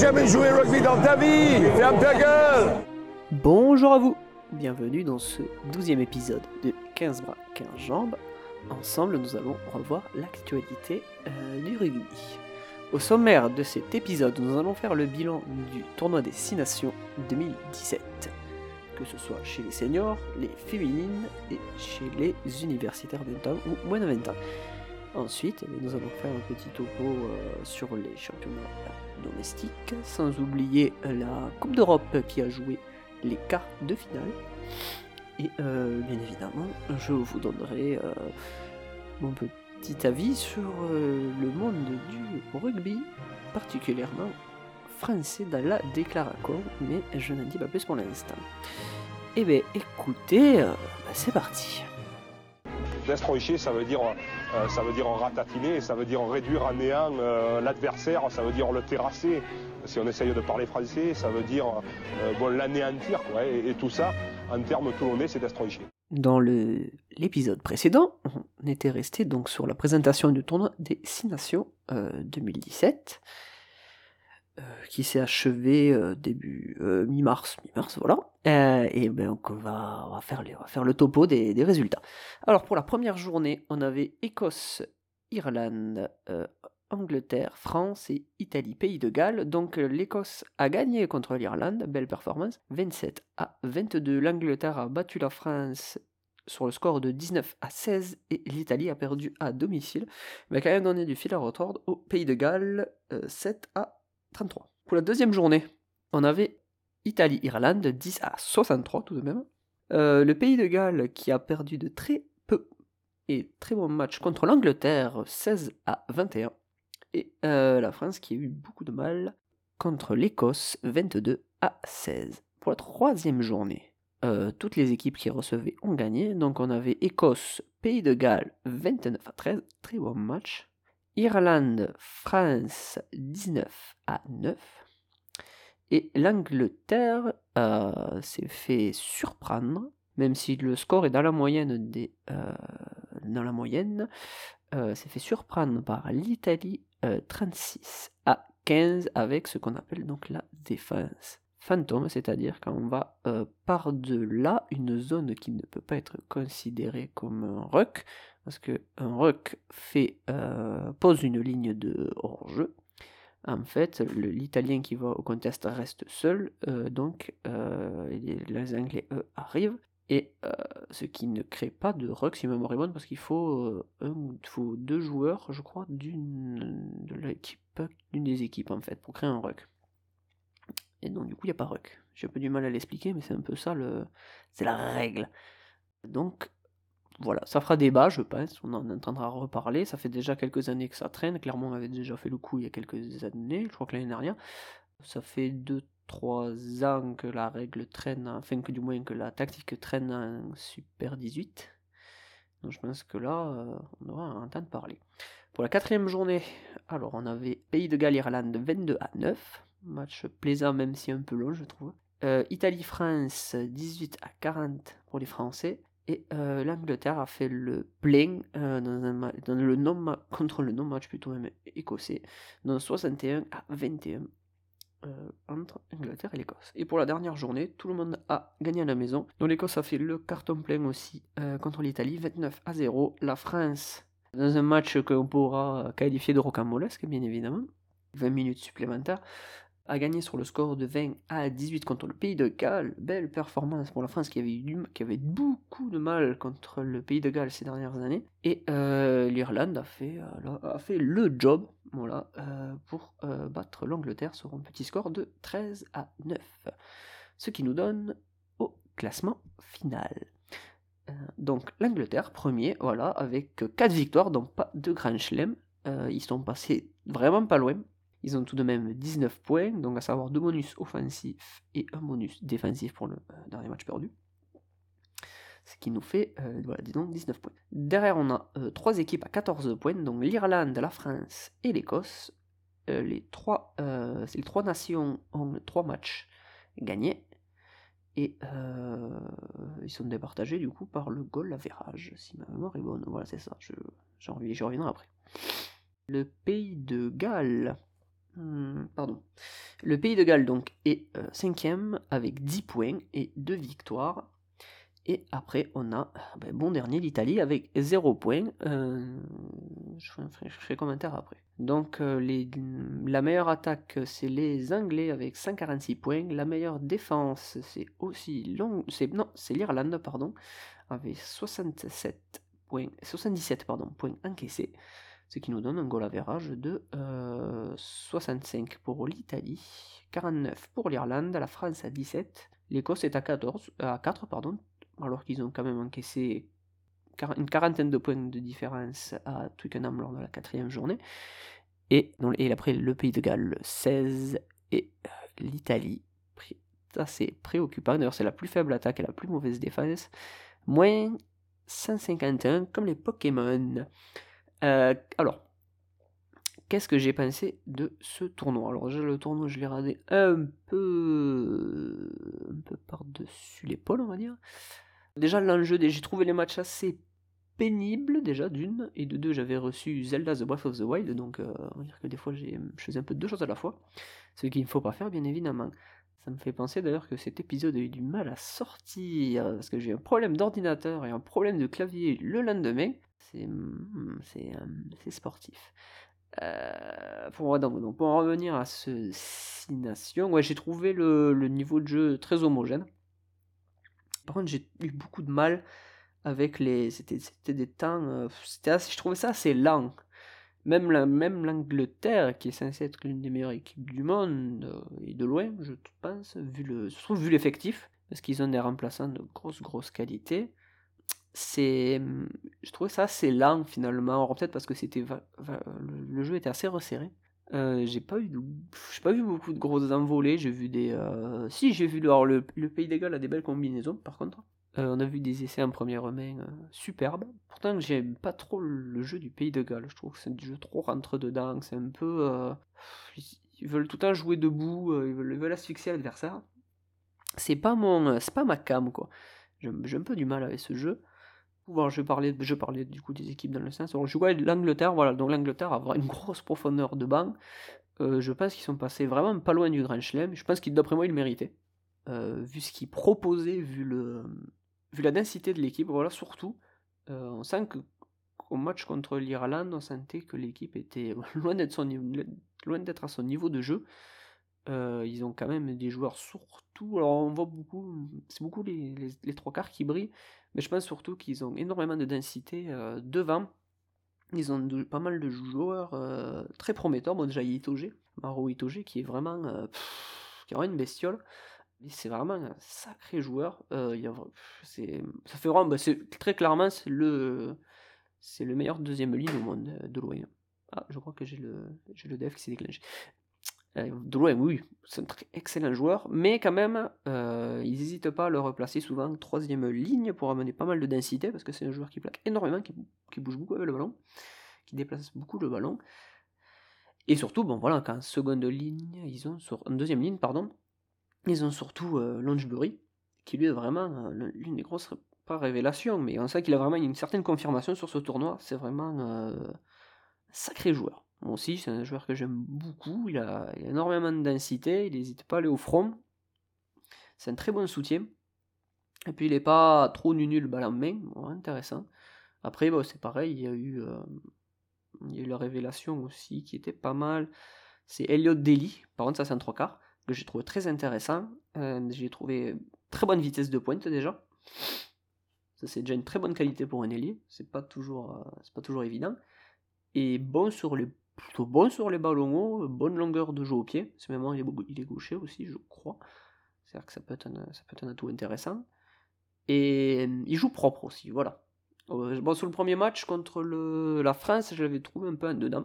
Jamais joué ta gueule Bonjour à vous Bienvenue dans ce douzième épisode de 15 bras, 15 jambes. Ensemble, nous allons revoir l'actualité euh, du rugby. Au sommaire de cet épisode, nous allons faire le bilan du tournoi des 6 nations 2017, que ce soit chez les seniors, les féminines et chez les universitaires de 20 ans ou moins de 20 ans. Ensuite, nous allons faire un petit topo euh, sur les championnats domestiques, sans oublier la Coupe d'Europe qui a joué les quarts de finale. Et euh, bien évidemment, je vous donnerai euh, mon petit avis sur euh, le monde du rugby, particulièrement français dans la déclaration, mais je n'en dis pas plus pour l'instant. Eh bien, écoutez, bah, c'est parti. Ça veut dire, euh, ça veut dire ratatiner, ça veut dire réduire à néant euh, l'adversaire, ça veut dire le terrasser. Si on essaye de parler français, ça veut dire euh, bon, l'anéantir. Quoi, et, tout ça, en termes toulonnais, c'est destroyer. Dans l'épisode précédent, on était resté donc sur la présentation du tournoi des Six Nations 2017. Euh, qui s'est achevé euh, début euh, mi-mars, mi-mars, voilà. et ben donc on va, on va, faire on va faire le topo des, des, résultats. Alors pour la première journée, on avait Écosse, Irlande, Angleterre, France et Italie, Pays de Galles. Donc l'Écosse a gagné contre l'Irlande, belle performance, 27 à 22. L'Angleterre a battu la France sur le score de 19 à 16 et l'Italie a perdu à domicile, mais quand même donné du fil à retordre au Pays de Galles, 7 à 33. Pour la deuxième journée, on avait Italie-Irlande 10 à 63 tout de même. Euh, le pays de Galles qui a perdu de très peu et très bon match contre l'Angleterre 16 à 21. Et euh, la France qui a eu beaucoup de mal contre l'Écosse 22 à 16. Pour la troisième journée, euh, toutes les équipes qui recevaient ont gagné. Donc on avait Écosse, Pays de Galles 29 à 13. Très bon match. Irlande, France 19 à 9. Et l'Angleterre euh, s'est fait surprendre, même si le score est dans la moyenne des, euh, euh, s'est fait surprendre par l'Italie 36 à 15 avec ce qu'on appelle donc la défense fantôme, c'est-à-dire quand on va par-delà une zone qui ne peut pas être considérée comme un ruck, parce ruck fait, euh, pose une ligne de hors-jeu. En fait, l'italien qui va au contest reste seul, euh, donc euh, les, Anglais, eux, arrivent, et ce qui ne crée pas de ruck, si bonne, parce qu'il faut, deux joueurs, je crois, d'une de des équipes, en fait, pour créer un ruck. Et donc, du coup, il n'y a pas ruck. J'ai un peu du mal à l'expliquer, mais c'est un peu ça, le... c'est la règle. Donc, voilà, ça fera débat, je pense, on en entendra reparler. Ça fait déjà quelques années que ça traîne. Clairement, on avait déjà fait le coup il y a quelques années, je crois que l'année dernière. Ça fait 2-3 ans que la règle traîne, enfin que du moins que la tactique traîne en Super 18. Donc je pense que là, euh, on aura un temps de parler. Pour la quatrième journée, alors on avait Pays de Galles-Irlande 22 à 9. Match plaisant même si un peu long, je trouve. Euh, Italie-France 18 à 40 pour les Français. Et euh, l'Angleterre a fait le plein euh, dans, le non contre le non-match plutôt même écossais, dans 61 à 21 euh, entre Angleterre et l'Écosse. Et pour la dernière journée, tout le monde a gagné à la maison. Donc l'Écosse a fait le carton plein aussi contre l'Italie, 29 à 0. La France, dans un match qu'on pourra qualifier de rocambolesque, bien évidemment, 20 minutes supplémentaires, a gagné sur le score de 20 à 18 contre le Pays de Galles. Belle performance pour la France qui avait, qui avait beaucoup de mal contre le Pays de Galles ces dernières années. Et euh, l'Irlande a fait, euh, a fait le job voilà, euh, pour battre l'Angleterre sur un petit score de 13 à 9. Ce qui nous donne au classement final. donc l'Angleterre, premier, voilà, avec 4 victoires, donc pas de Grand Chelem. ils sont passés vraiment pas loin. Ils ont tout de même 19 points, donc à savoir deux bonus offensifs et un bonus défensif pour le euh, dernier match perdu. Ce qui nous fait, euh, disons, 19 points. Derrière, on a euh, trois équipes à 14 points, donc l'Irlande, la France et l'Écosse. les, trois, les trois nations ont trois matchs gagnés. Et ils sont départagés du coup par le goal average, si ma mémoire est bonne. Voilà, c'est ça, j'en je, reviendrai après. Le pays de Galles pardon. Le Pays de Galles donc est euh, cinquième avec 10 points et 2 victoires. Et après, on a, ben, bon dernier, l'Italie avec 0 points. Euh, je, ferai, commentaire après. Donc, euh, les, la meilleure attaque, c'est les Anglais avec 146 points. La meilleure défense, c'est aussi long, non, c'est l'Irlande, pardon, avec 67 points, 77 pardon, points encaissés ce qui nous donne un goal average de 65 euh, pour l'Italie, 49 pour l'Irlande, la France à 17, l'Écosse est à, 14, à 4, pardon, alors qu'ils ont quand même encaissé une quarantaine de points de différence à Twickenham lors de la quatrième journée, et, et après le Pays de Galles 16 et euh, l'Italie assez préoccupant, d'ailleurs c'est la plus faible attaque et la plus mauvaise défense, moins 151 comme les Pokémon. Euh, alors, qu'est-ce que j'ai pensé de ce tournoi? Alors, le tournoi, je l'ai radé un peu, un peu par-dessus l'épaule, on va dire. Déjà, l'enjeu, j'ai trouvé les matchs assez pénibles, déjà, d'une, et de deux, j'avais reçu Zelda The Breath of the Wild, donc euh, on va dire que des fois, je faisais un peu deux choses à la fois, ce qu'il ne faut pas faire, bien évidemment. Ça me fait penser d'ailleurs que cet épisode a eu du mal à sortir parce que j'ai un problème d'ordinateur et un problème de clavier le lendemain c'est hmm, euh, c'est sportif. Euh, pour, pour en revenir à ce Six Nations, j'ai trouvé le, niveau de jeu très homogène. Par contre, j'ai eu beaucoup de mal avec les. C'était des temps. Euh, je trouvais ça assez lent. Même l'Angleterre, qui est censée être l'une des meilleures équipes du monde, et de loin, je pense, vu l'effectif, parce qu'ils ont des remplaçants de grosse, grosse qualité c'est mmh, je trouvais ça assez lent finalement. Peut-être parce que c'était le, jeu était assez resserré. Euh, j'ai pas eu j'ai pas vu beaucoup de grosses envolées. J'ai vu des euh, si j'ai vu le, pays des Galles a des belles combinaisons par contre. Euh, on a vu des essais en première main superbes. Pourtant j'aime pas trop le jeu du pays de Galles je trouve que c'est du jeu trop rentre dedans c'est un peu ils veulent tout le temps jouer debout ils veulent, ils veulent asphyxier l'adversaire. C'est pas mon c'est pas ma cam quoi. J'ai un peu du mal avec ce jeu je parlais, je parlais du coup des équipes dans le sens. je vois l'Angleterre, voilà, donc l'Angleterre a une grosse profondeur de banc. Euh, je pense qu'ils sont passés vraiment pas loin du Grand Chelem. Je pense qu'ils, moi, ils le méritaient. Euh, vu ce qu'ils proposaient, vu, le, vu la densité de l'équipe, voilà, surtout. Euh, on sent que au match contre l'Irlande, on sentait que l'équipe était loin d'être à son niveau de jeu. Ils ont quand même des joueurs surtout. Alors on voit beaucoup, c'est beaucoup les, trois quarts qui brillent. Mais je pense surtout qu'ils ont énormément de densité euh, devant. Ils ont pas mal de joueurs euh, très prometteurs. Bon, déjà, Itoge, Maro Itoge, qui est vraiment, euh, qui est une bestiole. C'est vraiment un sacré joueur. Il ça fait vraiment, bah, très clairement, c'est le, c'est le meilleur deuxième ligne au monde de loin. Ah, je crois que j'ai le, j'ai le dev qui s'est déclenché. Euh, de loin, oui, c'est un très excellent joueur, mais quand même, euh, ils n'hésitent pas à le replacer souvent troisième ligne pour amener pas mal de densité, parce que c'est un joueur qui plaque énormément, qui, bouge beaucoup avec le ballon, qui déplace beaucoup le ballon. Et surtout, bon voilà, qu'en seconde ligne, ils ont sur, en deuxième ligne, pardon, ils ont surtout euh, Longebury, qui lui est vraiment l'une des grosses, pas révélations, mais on sait qu'il a vraiment une certaine confirmation sur ce tournoi, c'est vraiment un sacré joueur. Moi aussi, c'est un joueur que j'aime beaucoup. Il a, énormément de densité. Il n'hésite pas à aller au front. C'est un très bon soutien. Et puis, il n'est pas trop nul balle en main. intéressant. Après, c'est pareil. Il y, a eu, euh, il y a eu la révélation aussi qui était pas mal. C'est Elliot Daly. Par contre, ça, c'est un trois quarts. Que j'ai trouvé très intéressant. Euh, j'ai trouvé très bonne vitesse de pointe déjà. Ça, c'est déjà une très bonne qualité pour un ailier. C'est pas toujours, euh, c'est pas toujours évident. Et bon sur les plutôt bon sur les ballons hauts, bonne longueur de jeu au pied. C'est même il est, il est gaucher aussi, je crois. C'est-à-dire que ça peut, être un, ça peut être un atout intéressant. Et il joue propre aussi, voilà. Euh, bon, sur le premier match contre le, la France, je l'avais trouvé un peu en dedans.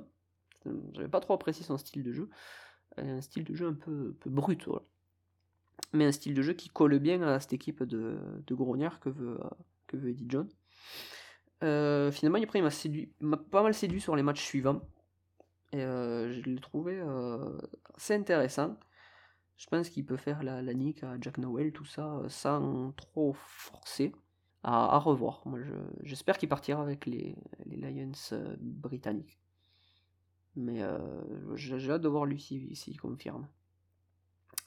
J'avais pas trop apprécié son style de jeu. Un style de jeu un peu, peu brut, voilà. Mais un style de jeu qui colle bien à cette équipe de, de Grognard que veut, que veut Eddie John. Euh, finalement, après, il m'a pas mal séduit sur les matchs suivants. Euh, je l'ai trouvé euh, assez intéressant. Je pense qu'il peut faire la, nique à Jack Noel, tout ça, euh, sans trop forcer. À, revoir. Moi, j'espère qu'il partira avec les, Lions britanniques. Mais j'ai hâte de voir lui s'il confirme.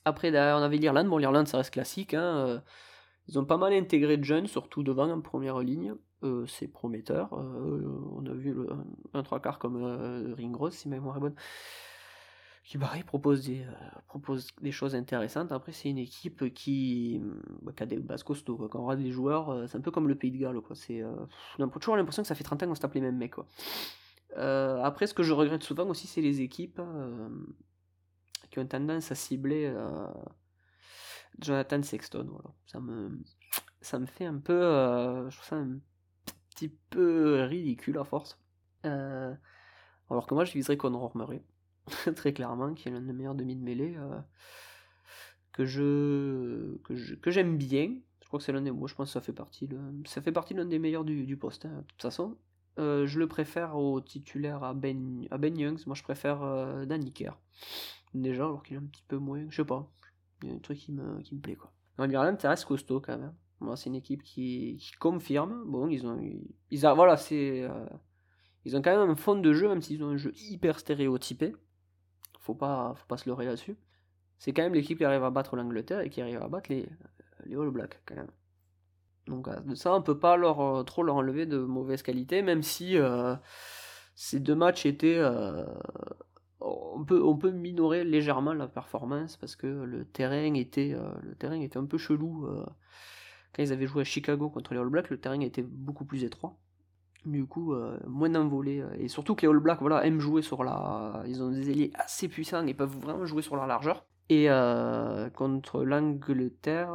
Après, on avait l'Irlande. Bon, l'Irlande, ça reste classique. Hein, ils ont pas mal intégré de jeunes, surtout devant en première ligne. c'est prometteur. on a vu un trois quarts comme Ringrose, si ma mémoire est bonne qui pareil propose des, euh, propose des choses intéressantes. Après, c'est une équipe qui, bah, a des bases costauds. Quand on regarde les joueurs, euh, c'est un peu comme le Pays de Galles. Quoi. C'est, euh, on a toujours l'impression que ça fait 30 ans qu'on se tape les mêmes mecs. Quoi. après, ce que je regrette souvent aussi, c'est les équipes qui ont tendance à cibler Jonathan Sexton. Voilà. Ça, me, ça me fait un peu. je trouve ça un petit peu ridicule à force. alors que moi, je viserais Conor Murray. très clairement, qui est l'un des meilleurs demi de mêlée, euh, que je que j'aime bien. Je crois que c'est l'un des moi je pense que ça fait partie ça fait partie l'un des meilleurs du, du poste hein, de toute façon. Euh, je le préfère au titulaire à Ben à Ben Youngs. Moi je préfère euh, Danny Kerr. Déjà alors qu'il est un petit peu moins, je sais pas. Y a un truc qui me qui me plaît quoi. Irlande ça reste costaud quand même. Moi c'est une équipe qui, qui, confirme. Bon ils ont ils, voilà c'est ils ont quand même un fond de jeu même s'ils ont un jeu hyper stéréotypé faut pas, faut pas se leurrer là-dessus. C'est quand même l'équipe qui arrive à battre l'Angleterre et qui arrive à battre les, les All Blacks, quand même. Donc de ça, on peut pas leur, euh, trop leur enlever de mauvaise qualité, même si euh, ces deux matchs étaient... Euh, on, peut, on peut minorer légèrement la performance, parce que le terrain était, le terrain était un peu chelou. quand ils avaient joué à Chicago contre les All Blacks, le terrain était beaucoup plus étroit. Du coup euh, moins d'envolée euh, et surtout que les All Blacks voilà aiment jouer sur la ils ont des ailiers assez puissants et peuvent vraiment jouer sur la largeur. Et euh, contre l'Angleterre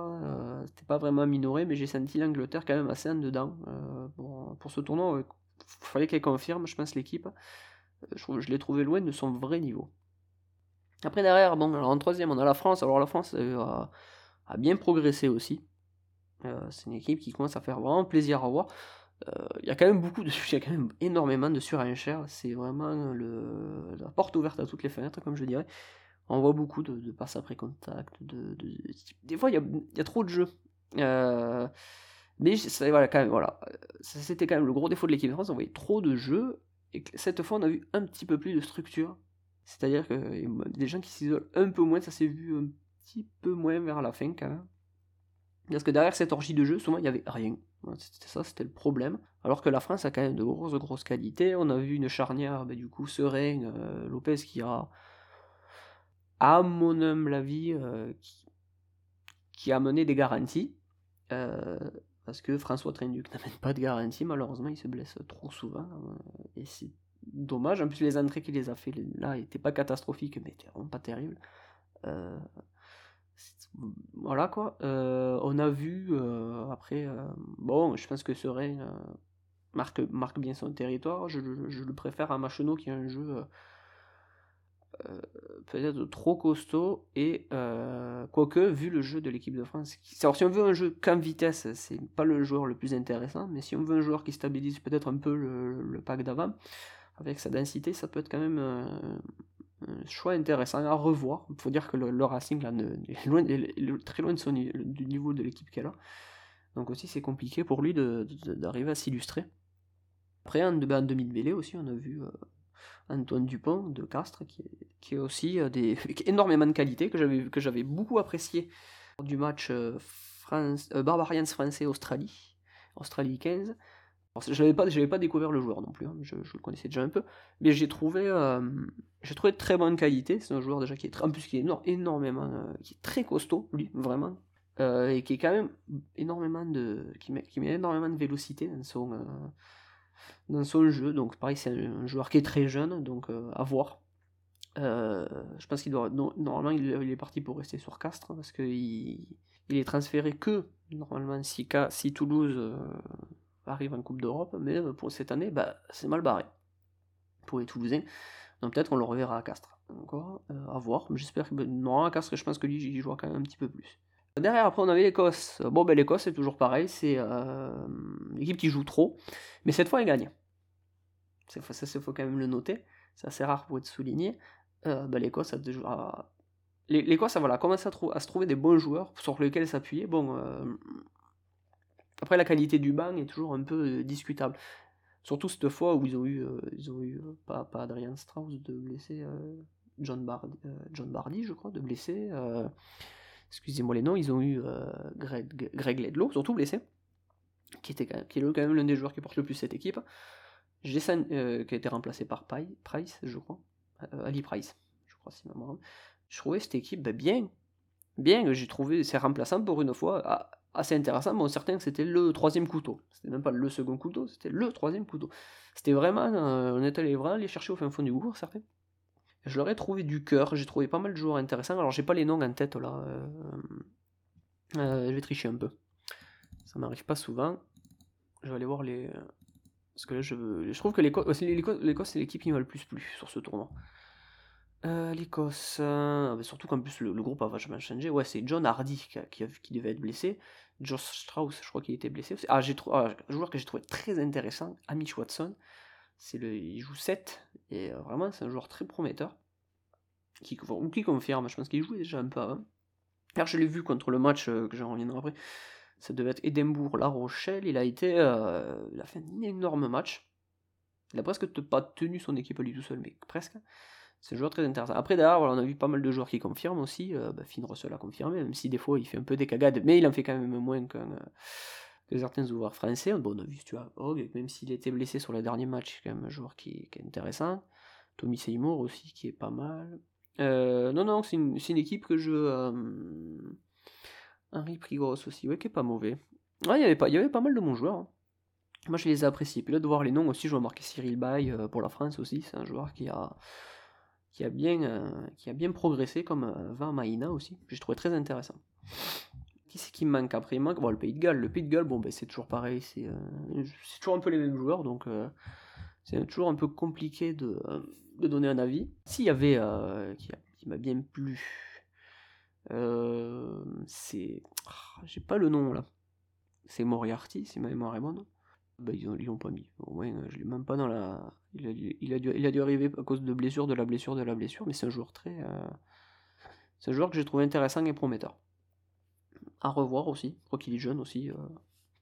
c'était pas vraiment minoré mais j'ai senti l'Angleterre quand même assez en dedans pour, pour ce tournoi. Il fallait qu'elle confirme je pense l'équipe je, l'ai trouvé loin de son vrai niveau après derrière bon alors en troisième on a la France alors la France a, bien progressé aussi c'est une équipe qui commence à faire vraiment plaisir à voir euh, il y a quand même beaucoup de il y a quand même énormément de surenchères. C'est vraiment le, la porte ouverte à toutes les fenêtres, comme je dirais. On voit beaucoup de, passes après contact. De, des fois, il y, a, y, a, trop de jeux. Euh, mais voilà, quand c'était quand même le gros défaut de l'équipe de France. On voyait trop de jeux. Et cette fois, on a vu un petit peu plus de structure. C'est-à-dire que des gens qui s'isolent un peu moins, ça s'est vu un petit peu moins vers la fin quand même. Parce que derrière cette orgie de jeu, souvent il n'y avait rien. C'était ça, c'était le problème. Alors que la France a quand même de grosses, grosses qualités. On a vu une charnière, bah, du coup, sereine, euh, Lopez qui a, à mon humble avis, euh, qui, a mené des garanties. Euh, parce que François Trinduc n'amène pas de garantie, malheureusement, il se blesse trop souvent. et c'est dommage. En plus, les entrées qu'il les a fait là n'étaient pas catastrophiques, mais vraiment pas terribles voilà quoi. Euh, on a vu euh, après, euh, bon, je pense que Serein marque, marque bien son territoire. Je, le préfère à Machenot qui est un jeu peut-être trop costaud et quoique vu le jeu de l'équipe de France. Alors si on veut un jeu qu'en vitesse, c'est pas le joueur le plus intéressant, mais si on veut un joueur qui stabilise peut-être un peu le, pack d'avant avec sa densité, ça peut être quand même choix intéressant à revoir. Il faut dire que le, Racing là, est, très loin de son, du niveau de l'équipe qu'elle a. Donc aussi c'est compliqué pour lui d'arriver à s'illustrer. Après en, ben, en demi aussi on a vu euh, Antoine Dupont de Castres qui, est aussi euh, des, énormément de qualité que j'avais beaucoup apprécié du match euh, France, Barbarians français Australie Australie 15 je n'avais pas, pas découvert le joueur non plus, hein, je, le connaissais déjà un peu, mais j'ai trouvé, euh, trouvé de très bonne qualité. C'est un joueur déjà qui est, en plus qui est énormément, euh, qui est très costaud, lui, vraiment, euh, et qui est quand même énormément de, qui met, qui met énormément de vélocité dans son, dans son jeu. Donc pareil, c'est un, joueur qui est très jeune, donc à voir. je pense qu'il doit, normalement, il, est parti pour rester sur Castres parce qu'il il est transféré que normalement si, si Toulouse arrive en Coupe d'Europe, mais euh, pour cette année, bah, c'est mal barré pour les Toulousains. Donc peut-être qu'on le reverra à Castres. Encore euh, à voir. J'espère que. Non, à Castres, je pense que lui, il jouera quand même un petit peu plus. Derrière, après, on avait l'Écosse. Bon, ben l'Écosse, c'est toujours pareil. C'est euh, l'équipe qui joue trop. Mais cette fois, elle gagne. Ça, il faut quand même le noter. C'est assez rare pour être souligné. Euh, ben, L'Écosse a déjà. L'Écosse voilà, commence à, se trouver des bons joueurs sur lesquels s'appuyer. Bon, après, la qualité du banc est toujours un peu euh, discutable. Surtout cette fois où ils ont eu, ils ont eu pas, pas Adrian Strauss de blessé, John, Bardi, John je crois, de blessé. Excusez-moi les noms, ils ont eu Greg, Greg Ledlow, surtout blessé, qui, était, qui est quand même l'un des joueurs qui porte le plus cette équipe. Jason, qui a été remplacé par Price, je crois. Ali Price, je crois, si ma Je trouvais cette équipe ben, bien, bien, j'ai trouvé ses remplaçants pour une fois ah, assez intéressant. Bon, certains que c'était le troisième couteau. C'était même pas le second couteau, c'était le troisième couteau. C'était vraiment, euh, on est allé vraiment aller chercher au fin fond du goût, certains. Je leur ai trouvé du cœur, j'ai trouvé pas mal de joueurs intéressants. Alors j'ai pas les noms en tête là. Euh, euh, je vais tricher un peu. Ça m'arrive pas souvent. Je vais aller voir les. Parce que là, je, je trouve que l'Écosse, c'est l'équipe qui m'a le plus plu sur ce tournoi. Euh, L'Écosse, euh, bah, surtout qu'en plus le, groupe a vachement changé. Ouais, c'est John Hardy qui, devait être blessé. Josh Strauss, je crois qu'il était blessé aussi. Ah, j'ai ah, un joueur que j'ai trouvé très intéressant, Amish Watson. C'est le, il joue 7 et euh, vraiment c'est un joueur très prometteur. Qui, ou qui confirme, je pense qu'il jouait déjà un peu avant. Alors je l'ai vu contre le match que j'en reviendrai après. Ça devait être Edinburgh-La Rochelle. Il a été, il a fait un énorme match. Il a presque pas tenu son équipe à lui tout seul, mais presque. C'est un joueur très intéressant. Après, d'ailleurs, on a vu pas mal de joueurs qui confirment aussi. Euh, bah, Finn Russell a confirmé, même si des fois il fait un peu des cagades, mais il en fait quand même moins qu'un, euh, que certains joueurs français. Bon, on a vu, tu vois, même s'il était blessé sur le dernier match, c'est quand même un joueur qui, est intéressant. Tommy Seymour aussi, qui est pas mal. Euh, non, non, c'est une, équipe que je. Henri Prigros aussi, ouais, qui est pas mauvais. Ouais, il y avait pas, mal de bons joueurs. Hein. Moi, je les ai appréciés. Puis là, de voir les noms aussi, je vois marquer Cyril Bay pour la France aussi. C'est un joueur qui a qui a bien, euh, progressé, comme euh, Van Maïna aussi. J'ai trouvé très intéressant. Qui c'est qui me manque après? Il manque bon, le Pays de Galles. Le Pays de Galles, bon, ben, c'est toujours pareil, c'est euh, toujours un peu les mêmes joueurs, donc c'est toujours un peu compliqué de, de donner un avis. S'il y avait, qui, qui m'a bien plu, c'est. Ah, j'ai pas le nom là. C'est Moriarty, c'est ma mémoire est bonne. Bah, ils l'ont pas mis. Au moins, je l'ai même pas dans la. Il a, dû, il, a dû, il a dû arriver à cause de blessure, de la blessure, de la blessure, mais c'est un joueur très. Euh, c'est un joueur que j'ai trouvé intéressant et prometteur. À revoir aussi, je crois qu'il est jeune aussi. Euh.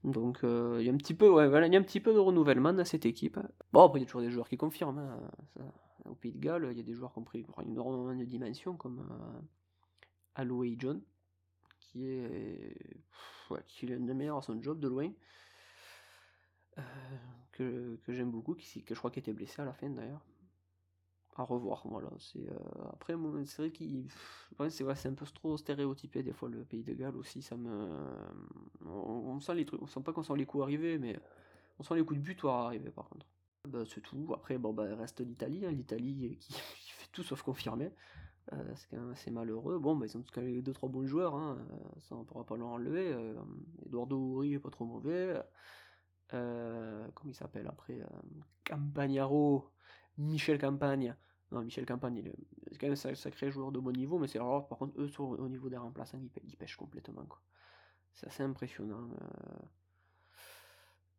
Donc euh, il y a un petit peu, il y a un petit peu de renouvellement dans cette équipe. Bon après il y a toujours des joueurs qui confirment. Hein, Au Pays de Galles, il y a des joueurs qui ont pris énormément de dimensions comme John, qui est, ouais, qui est des meilleurs à son job de loin. Euh, que, que j'aime beaucoup, qui, que je crois qu'il était blessé à la fin d'ailleurs. À revoir, voilà. C'est euh, après, c'est vrai qu'il, c'est c'est un peu trop stéréotypé des fois le pays de Galles aussi. Ça me, on, sent les trucs, on sent pas qu'on sent les coups arriver, mais on sent les coups de butoir arriver par contre. Bah, c'est tout. Après, bon, bah, reste l'Italie, hein. l'Italie qui, fait tout sauf confirmer. Euh, c'est quand même assez malheureux. Bon, bah, ils ont quand même deux trois bons joueurs, hein. ça on pourra pas l'enlever. Euh, Eduardo Uri est pas trop mauvais. Euh, comment il s'appelle après euh, Campagnaro, Michel Campagne. Non, Michel Campagne, c'est quand même un sacré joueur de bon niveau, mais c'est rare, par contre, eux, au niveau des remplaçants, ils, pêchent complètement. C'est assez impressionnant. Euh.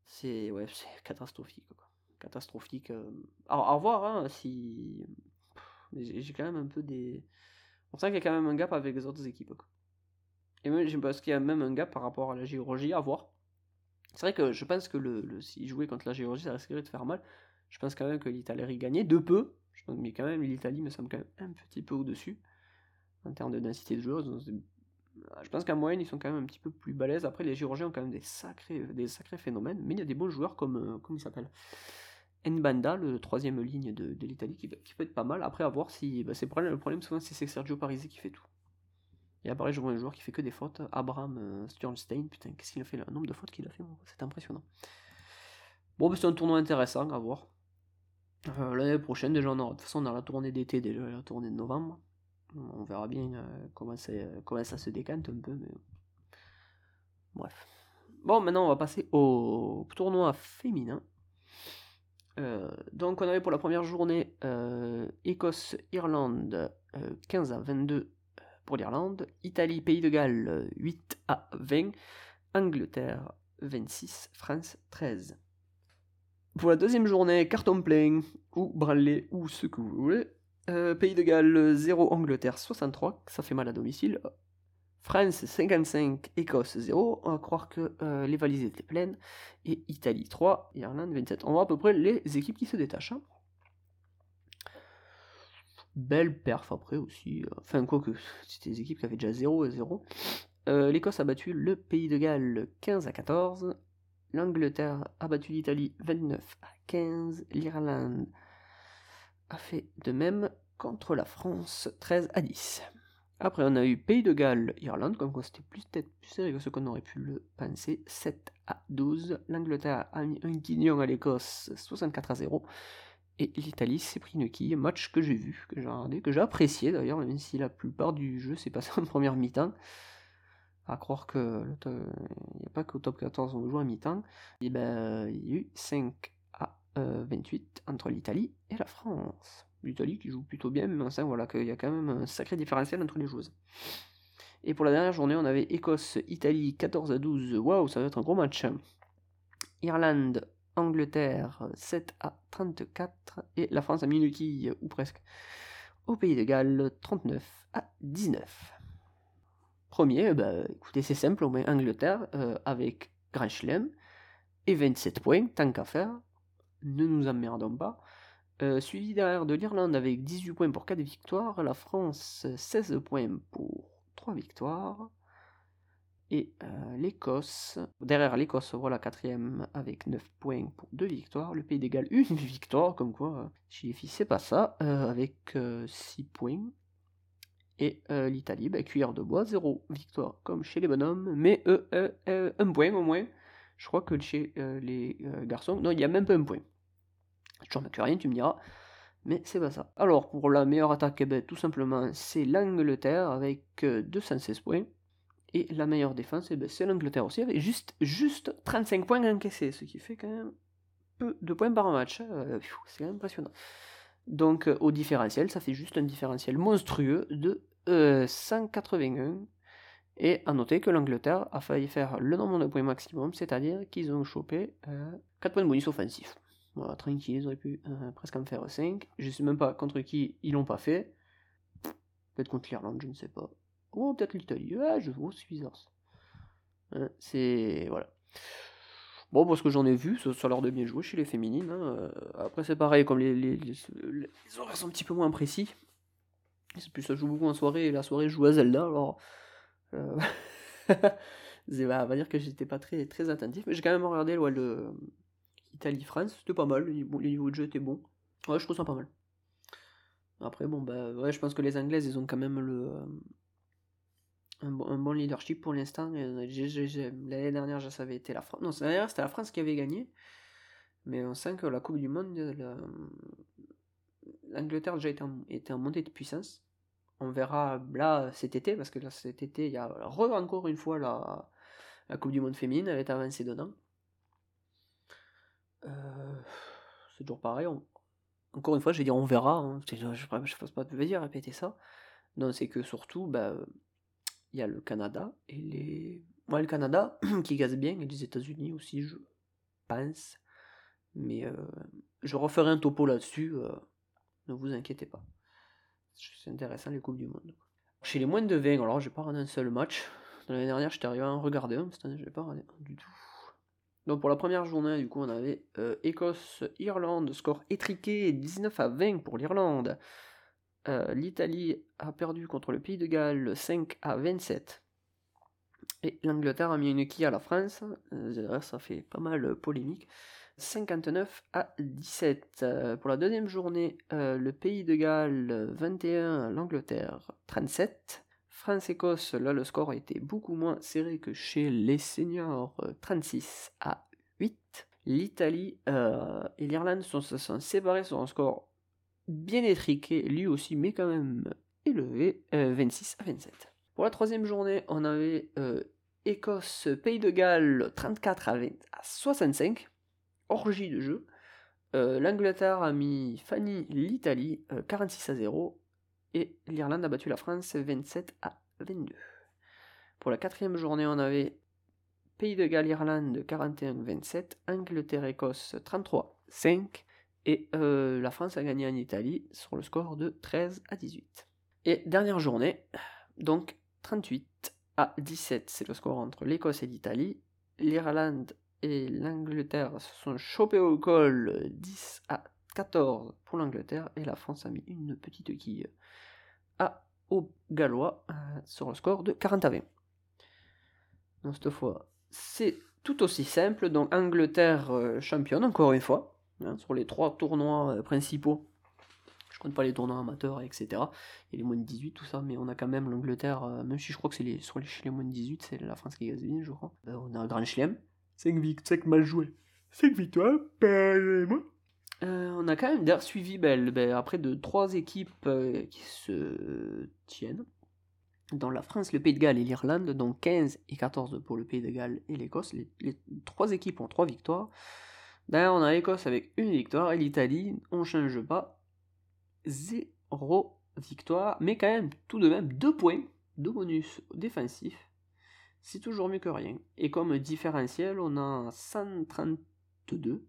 C'est ouais, catastrophique. Quoi. Catastrophique. Alors, à revoir, hein, si. J'ai quand même un peu des. On sent qu'il y a quand même un gap avec les autres équipes. Et même, pense qu'il y a même un gap par rapport à la Géorgie, à voir. C'est vrai que je pense que le, le s'il jouait contre la Géorgie, ça risquerait de faire mal. Je pense quand même que l'Italie gagnait de peu. Je pense, mais quand même, l'Italie me semble quand même un petit peu au-dessus en termes de densité de joueurs. Je pense qu'en moyenne, ils sont quand même un petit peu plus balèzes. Après, les Géorgiens ont quand même des sacrés, des sacrés phénomènes, mais il y a des bons joueurs comme, euh, comment il s'appelle Nbanda, le troisième ligne de, l'Italie, qui, peut être pas mal. Après, à voir si. Bah, c'est le problème, souvent, c'est Sergio Parisi qui fait tout. Et après, je vois un joueur qui fait que des fautes. Abraham euh, Stjernstein, putain, qu'est-ce qu'il a fait là? Un nombre de fautes qu'il a fait, c'est impressionnant. Bon, c'est un tournoi intéressant à voir. Euh, l'année prochaine, déjà, on de toute façon, on a la tournée d'été, déjà, la tournée de novembre. On verra bien euh, comment, comment, ça se décante un peu. Bref. Bon, maintenant, on va passer au tournoi féminin. donc, on avait pour la première journée Écosse-Irlande 15 à 22 pour l'Irlande, Italie, Pays de Galles 8 à 20, Angleterre 26, France 13. Pour la deuxième journée, carton plein, ou branlé, ou ce que vous voulez. Euh, Pays de Galles 0, Angleterre 63, ça fait mal à domicile. France 55, Écosse 0. On va croire que euh, les valises étaient pleines. Et Italie 3, Irlande 27. On voit à peu près les équipes qui se détachent. hein. Belle perf après aussi. euh, Enfin, quoi que c'était des équipes qui avaient déjà 0 et 0. Euh, L'Écosse a battu le Pays de Galles 15 à 14. L'Angleterre a battu l'Italie 29 à 15. L'Irlande a fait de même contre la France 13 à 10. Après, on a eu Pays de Galles, Irlande, comme quoi c'était peut-être plus sérieux que ce qu'on aurait pu le penser, 7 à 12. L'Angleterre a mis un guignon à l'Écosse, 64 à 0. Et l'Italie s'est pris une quille, match que j'ai vu, que j'ai regardé, que j'ai apprécié d'ailleurs, même si la plupart du jeu s'est passé en première mi-temps. À croire que il n'y a pas qu'au top 14 on joue à mi-temps. Et ben, il y a eu 5 à euh, 28 entre l'Italie et la France. L'Italie qui joue plutôt bien, mais on sent voilà, qu'il y a quand même un sacré différentiel entre les joueuses. Et pour la dernière journée, on avait Écosse-Italie 14 à 12. Waouh, ça va être un gros match. Irlande, Angleterre 7 à 34. Et la France a mis une quille, ou presque, au Pays de Galles 39 à 19. Premier, bah, écoutez, c'est simple, on met Angleterre euh, avec Grand Chelem et 27 points, tant qu'à faire. Ne nous emmerdons pas. Euh, suivi derrière de l'Irlande avec 18 points pour 4 victoires, la France 16 points pour 3 victoires, et euh, l'Écosse, derrière l'Écosse, voilà quatrième avec 9 points pour 2 victoires, le Pays des Galles une victoire, comme quoi euh, chez les filles c'est pas ça, euh, avec 6 points, et euh, l'Italie, bah, cuillère de bois, 0 victoire comme chez les bonhommes, mais eux, euh, euh, un point au moins, je crois que chez euh, les euh, garçons, non il n'y a même pas un point. Je ne rien, tu me diras. Mais c'est pas ça. Alors, pour la meilleure attaque, eh ben, tout simplement, c'est l'Angleterre avec euh, 216 points. Et la meilleure défense, eh ben, c'est l'Angleterre aussi, avec juste, juste 35 points encaissés, ce qui fait quand même peu de points par match. Euh, c'est impressionnant. Donc, euh, au différentiel, ça fait juste un différentiel monstrueux de euh, 181. Et à noter que l'Angleterre a failli faire le nombre de points maximum, c'est-à-dire qu'ils ont chopé euh, 4 points de bonus offensifs. Voilà, tranquille, ils auraient pu euh, presque en faire 5. Je sais même pas contre qui ils l'ont pas fait. Peut-être contre l'Irlande, je ne sais pas. Ou peut-être l'Italie. Ah, je vois, c'est bizarre. Hein, c'est. Voilà. Bon, parce que j'en ai vu, ça, ça a l'air de bien jouer chez les féminines. hein. Euh, Après, c'est pareil, comme les, les, les, horaires sont un petit peu moins précis. Plus ça joue beaucoup en soirée, et la soirée joue à Zelda, alors. Euh... on va dire que j'étais pas très, attentif, mais j'ai quand même regardé ouais, le Italie-France, c'était pas mal, le niveau, le niveau de jeu était bon. Ouais, je trouve ça pas mal. Après, bon, bah, ouais, je pense que les Anglaises, ils ont quand même le. Euh, un, bon, leadership pour l'instant. euh, L'année dernière, été la France. Non, c'était la France qui avait gagné. Mais on sent que la Coupe du Monde, la- l'Angleterre déjà était en, montée de puissance. On verra là cet été, parce que là cet été, il y a re encore une fois la, Coupe du Monde féminine, elle est avancée dedans. Euh, c'est toujours pareil. encore une fois, je vais dire on verra. hein. Je ne pense pas de à répéter ça. Non, c'est que surtout, bah, il y a le Canada et les. Ouais, le Canada qui gaze bien, et les États-Unis aussi, je pense. Mais euh, je referai un topo là-dessus, euh, ne vous inquiétez pas. C'est intéressant les Coupes du Monde. Chez les moins de 20, alors j'ai pas regardé un seul match. L'année dernière, j'étais arrivé à en regarder un, cette année, je l'ai pas regardé un du tout. Donc pour la première journée, du coup, on avait euh, Écosse-Irlande, score étriqué, 19 à 20 pour l'Irlande. Euh, L'Italie a perdu contre le Pays de Galles, 5 à 27. Et l'Angleterre a mis une quille à la France, Euh, ça fait pas mal polémique. 59 à 17. Euh, pour la deuxième journée, le Pays de Galles 21, l'Angleterre 37. France-Écosse, là le score a été beaucoup moins serré que chez les seniors, euh, 36 à 8. L'Italie et l'Irlande sont, sont séparés sur un score bien étriqué, lui aussi, mais quand même élevé, euh, 26 à 27. Pour la troisième journée, on avait euh, Écosse, Pays de Galles 34 à, 20 à 65 orgie de jeu. Euh, L'Angleterre a mis Fanny l'Italie euh, 46 à 0 et l'Irlande a battu la France 27 à 22. Pour la quatrième journée, on avait Pays de Galles Irlande 41-27, Angleterre-Écosse 33-5 et euh, la France a gagné en Italie sur le score de 13 à 18. Et dernière journée, donc 38 à 17, c'est le score entre l'Écosse et l'Italie. L'Irlande et l'Angleterre se sont chopés au col 10 à 14 pour l'Angleterre et la France a mis une petite quille à, aux Gallois euh, sur le score de 40 à 20. Donc cette fois, c'est tout aussi simple. Donc Angleterre euh, championne encore une fois hein, sur les trois tournois euh, principaux. Je compte pas les tournois amateurs, etc. Il y a les moins de 18, tout ça, mais on a quand même l'Angleterre, même si je crois que c'est les, sur les, chez les moins de 18, c'est la France qui gagne, je crois. on a un Grand Chelem, 5 victoires, mal joué. 5 victoires, moi. Euh, on a quand même d'ailleurs suivi ben, ben, après de trois équipes euh, qui se tiennent. Dans la France, le Pays de Galles et l'Irlande, donc 15 et 14 pour le Pays de Galles et l'Écosse. Les, trois équipes ont trois victoires. D'ailleurs, on a l'Écosse avec une victoire et l'Italie, on change pas, zéro victoire, mais quand même tout de même deux points, deux bonus défensifs c'est toujours mieux que rien. Et comme différentiel, on a 132.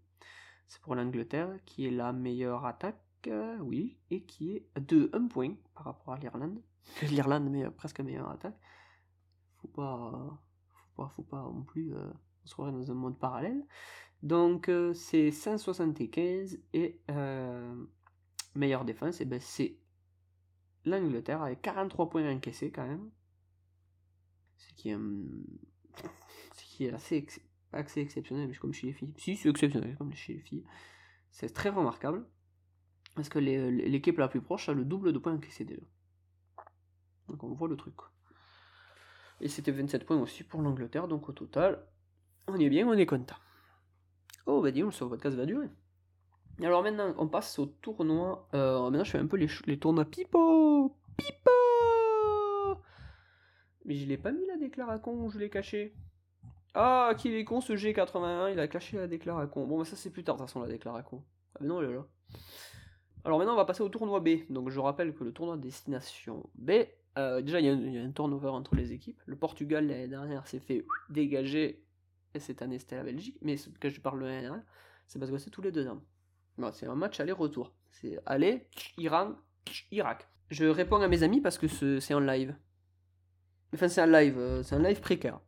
C'est pour l'Angleterre, qui est la meilleure attaque, euh, oui, et qui est de 1 point par rapport à l'Irlande. L'Irlande, mais presque meilleure attaque. Faut pas, faut pas, non plus euh, se croire dans un monde parallèle. Donc euh, c'est 175 et meilleure défense, et ben c'est l'Angleterre avec 43 points encaissés quand même ce qui est, assez, assez exceptionnel, comme chez les filles. Si, c'est exceptionnel, comme chez les filles. C'est très remarquable. Parce que l'équipe la plus proche a le double de points encaissés déjà. Donc on voit le truc. Et c'était 27 points aussi pour l'Angleterre, donc au total, on est bien, on est content. Oh, bah dis donc, ce podcast va durer. Alors maintenant, on passe au tournoi. Euh, maintenant, je fais un peu les, les tournois pipo Pipo mais je l'ai pas mis la déclaration je l'ai caché. Ah, qu'il est con ce G81, il a caché la déclaration. Bon, mais ça c'est plus tard de toute façon la déclaration. Ah, mais non, il est là. Alors maintenant, on va passer au tournoi B. Donc je rappelle que le tournoi destination B, euh, déjà il y, a un turnover entre les équipes. Le Portugal l'année dernière s'est fait dégager, et cette année c'était la Belgique. Mais que je parle de c'est parce que c'est tous les deux ans. c'est un match aller-retour. C'est aller, Iran, Irak. Je réponds à mes amis parce que c'est en live. Enfin, c'est un live, euh, c'est un live précaire.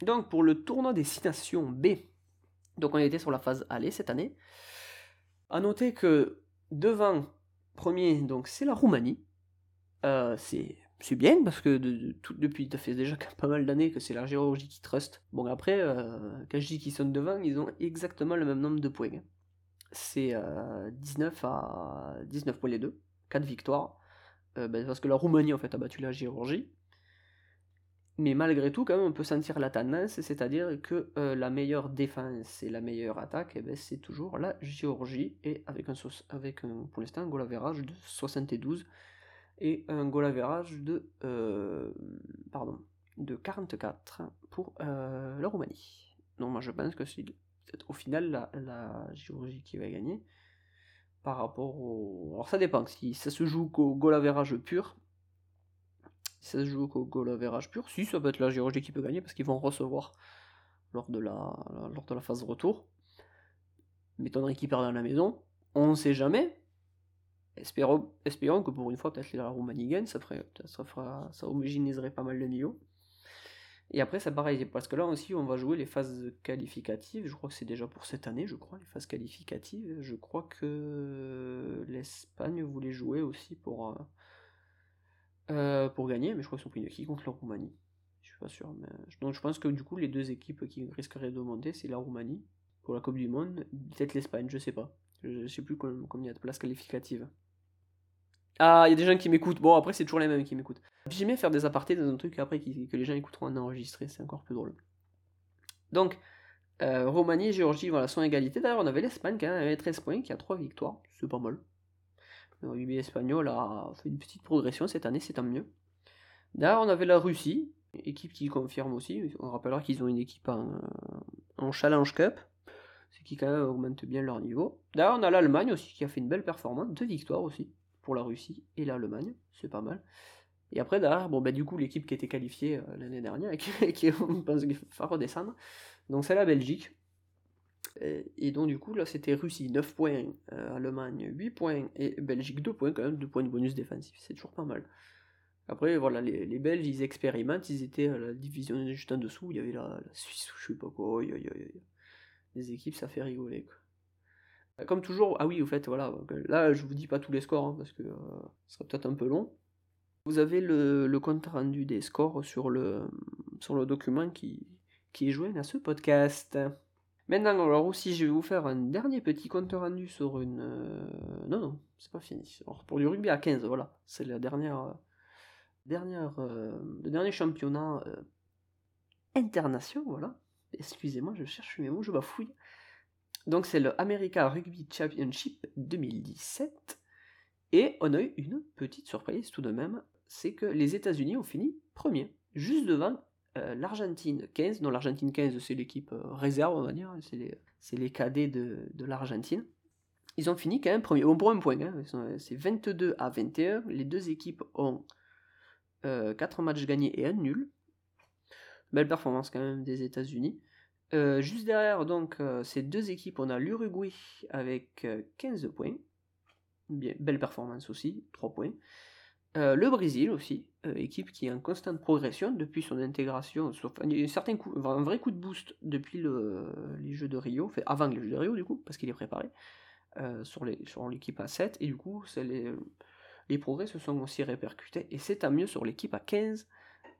Donc, pour le tournoi des citations B, donc on était sur la phase aller cette année. À noter que devant premier, donc c'est la Roumanie. Euh, c'est bien parce que depuis, ça fait déjà pas mal d'années que c'est la Géorgie qui trust. Bon, après, euh, quand je dis qu'ils sont devant, ils ont exactement le même nombre de points. C'est 19 à 19 points les deux, 4 victoires. Euh, ben, parce que la Roumanie en fait a battu la Géorgie. Mais malgré tout, quand même, on peut sentir la tendance, c'est-à-dire que euh, la meilleure défense et la meilleure attaque, eh ben, c'est toujours la Géorgie, et avec, un, avec un, pour l'instant un de 72 et un goal average de, euh, de 44 pour la Roumanie. Donc moi je pense que c'est au final la, Géorgie qui va gagner par rapport au. Alors ça dépend, si ça se joue qu'au goal average pur, si ça se joue qu'au goal average pur, si ça peut être la Géorgie qui peut gagner parce qu'ils vont recevoir lors de la, lors de phase retour. M'étonnerait qu'ils perdent à la maison, on ne sait jamais. Espérons, espérons que pour une fois, peut-être la Roumanie gagne, ça, ferait, ça, fera, ça homogénéiserait pas mal le niveau. Et après, c'est pareil, parce que là aussi, on va jouer les phases qualificatives. Je crois que c'est déjà pour cette année, je crois, les phases qualificatives. Je crois que l'Espagne voulait jouer aussi pour, euh, euh, pour gagner, mais je crois qu'ils sont pris une qui contre la Roumanie? Je suis pas sûr. Donc je pense que du coup, les deux équipes qui risqueraient de monter, c'est la Roumanie pour la Coupe du Monde, peut-être l'Espagne, je sais pas. Je sais plus combien de places qualificatives. Ah, il y a des gens qui m'écoutent. Bon, après, c'est toujours les mêmes qui m'écoutent. J'aimais faire des apartés dans un truc après que les gens écouteront en enregistré, c'est encore plus drôle. Donc, euh, Roumanie et Géorgie, voilà, sont égalité. D'ailleurs, on avait l'Espagne qui avait 13 points, qui a 3 victoires, c'est pas mal. Le espagnol a fait une petite progression cette année, c'est tant mieux. D'ailleurs, on avait la Russie, équipe qui confirme aussi. On rappellera qu'ils ont une équipe en, en Challenge Cup, ce qui quand même augmente bien leur niveau. D'ailleurs, on a l'Allemagne aussi qui a fait une belle performance, deux victoires aussi pour la Russie et l'Allemagne, c'est pas mal. Et après, derrière, bon, bah, du coup, l'équipe qui était qualifiée euh, l'année dernière et qui, on pense qu'il va redescendre, donc c'est la Belgique. Et, donc, du coup, là, c'était Russie 9 points, euh, Allemagne 8 points et Belgique 2 points, quand même, 2 points de bonus défensif, c'est toujours pas mal. Après, voilà, les, les, Belges, ils expérimentent, ils étaient à la division juste en dessous, il y avait la, Suisse ou je sais pas quoi, les équipes, ça fait rigoler. Quoi. Comme toujours, ah oui, au fait, voilà, là, je vous dis pas tous les scores, hein, parce que euh, ce sera peut-être un peu long. Vous avez le, compte rendu des scores sur le, sur le document qui, qui est joint à ce podcast. Maintenant, alors aussi, je vais vous faire un dernier petit compte rendu sur une... Euh, non, non, c'est pas fini. Pour du rugby à 15, voilà, c'est la dernière dernière, euh, le dernier championnat euh, international, voilà. Excusez-moi, je cherche mes mots, je bafouille. Donc c'est le America Rugby Championship 2017. Et on a eu une petite surprise tout de même, c'est que les États-Unis ont fini premier, juste devant euh, l'Argentine 15. Non, l'Argentine 15, c'est l'équipe réserve, on va dire, c'est les, les, cadets de, de l'Argentine. Ils ont fini quand même premier, bon pour un point, hein. c'est 22 à 21. Les deux équipes ont 4 euh, matchs gagnés et un nul. Belle performance quand même des États-Unis. Euh, juste derrière donc euh, ces deux équipes, on a l'Uruguay avec 15 points. Bien, belle performance aussi, 3 points. le Brésil aussi, équipe qui est en constante progression depuis son intégration, sauf un, certain coup, un vrai coup de boost depuis le, les Jeux de Rio, fait avant les Jeux de Rio du coup, parce qu'il est préparé sur l'équipe sur à 7, et du coup les, les progrès se sont aussi répercutés, et c'est à mieux sur l'équipe à 15.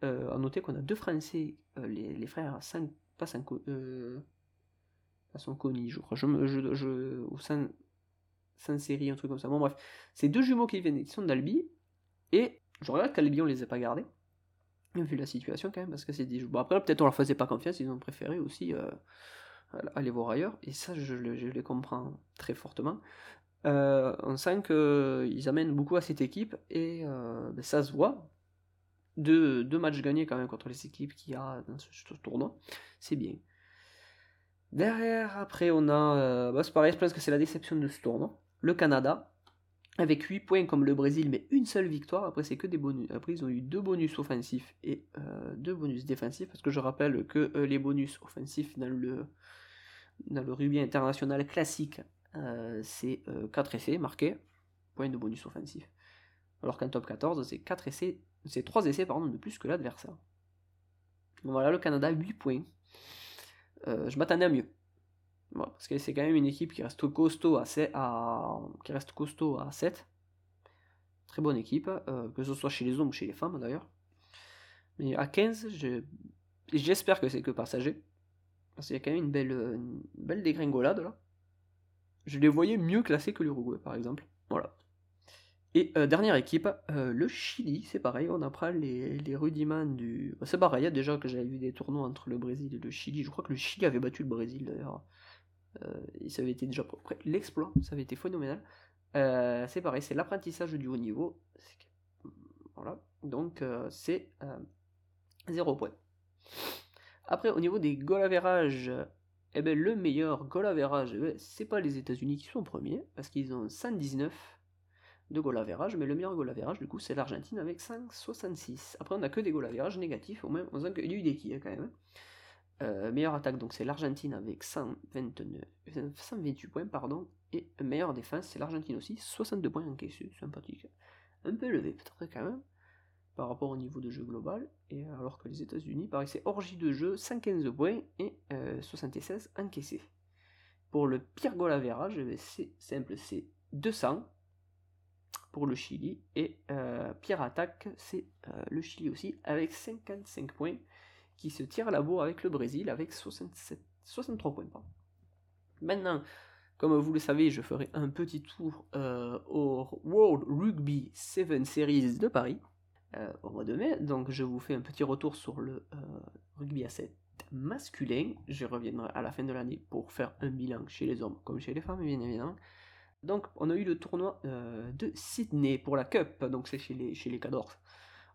Euh, à noter qu'on a deux Français, euh, les, frères 5, pas 5, euh, connus, je crois, je, je, ou Saint, série, un truc comme ça. Bon, bref, c'est deux jumeaux qui viennent, qui sont d'Albi, et je regarde qu'Albi, on les a pas gardés, vu la situation quand même, parce que c'est des Bon, après, peut-être on leur faisait pas confiance, ils ont préféré aussi euh, aller voir ailleurs, et ça, je, les comprends très fortement. Euh, on sent qu'ils amènent beaucoup à cette équipe et euh, ben, ça se voit. Deux, matchs gagnés quand même contre les équipes qu'il y a dans ce, tournoi, c'est bien. Derrière, après, on a. Euh, bah, c'est pareil, je pense que c'est la déception de ce tournoi. Le Canada, avec 8 points comme le Brésil, mais une seule victoire. Après, c'est que des bonus. Après, ils ont eu deux bonus offensifs et deux bonus défensifs. Parce que je rappelle que les bonus offensifs dans le, dans rugby international classique euh, c'est 4 euh, essais marqués, point de bonus offensif. Alors qu'un top 14, c'est 4 essais, c'est 3 essais pardon, de plus que l'adversaire. voilà, le Canada, 8 points. Euh, je m'attendais à mieux. parce que c'est quand même une équipe qui reste costaud à 7, qui reste costaud à 7. Très bonne équipe, que ce soit chez les hommes ou chez les femmes d'ailleurs. Mais à 15, j'espère que c'est que passager. Parce qu'il y a quand même une belle, belle dégringolade là je les voyais mieux classés que l'Uruguay, par exemple. Voilà. Et euh, dernière équipe, euh, le Chili, c'est pareil, on apprend les, les rudiments du... Bah, c'est pareil, déjà que j'avais vu des tournois entre le Brésil et le Chili, je crois que le Chili avait battu le Brésil d'ailleurs. Euh, ça avait été déjà l'exploit, ça avait été phénoménal. c'est pareil, c'est l'apprentissage du haut niveau. Voilà, donc c'est 0 point. Après, au niveau des goal average, eh ben, le meilleur goal average, eh ben, c'est pas les États-Unis qui sont premiers, parce qu'ils ont 119 de goal average, mais le meilleur goal average, du coup, c'est l'Argentine avec 5,66. Après, on a que des goal average négatifs, au même, on a des qui, hein, quand même. Hein. Euh, meilleure attaque, donc c'est l'Argentine avec 129, 128 points, pardon, et meilleure défense, c'est l'Argentine aussi, 62 points encaissés, sympathique. Un peu élevé, peut-être quand même par rapport au niveau de jeu global, et alors que les États-Unis, pareil, c'est orgie de jeu, 115 points et 76 euh, encaissés. Pour le pire goal average, eh ben, c'est simple, c'est 200 le Chili, et euh, pire attaque, c'est euh, le Chili aussi, avec 55 points, qui se tire à la bourre avec le Brésil, avec 67, 63 points. Maintenant, comme vous le savez, je ferai un petit tour au World Rugby 7 Series de Paris. Euh, au mois de mai. Donc je vous fais un petit retour sur le euh, rugby à 7 masculin. Je reviendrai à la fin de l'année pour faire un bilan chez les hommes comme chez les femmes, bien évidemment. Donc on a eu le tournoi euh, de Sydney pour la Cup, donc c'est chez les, chez les Cadors.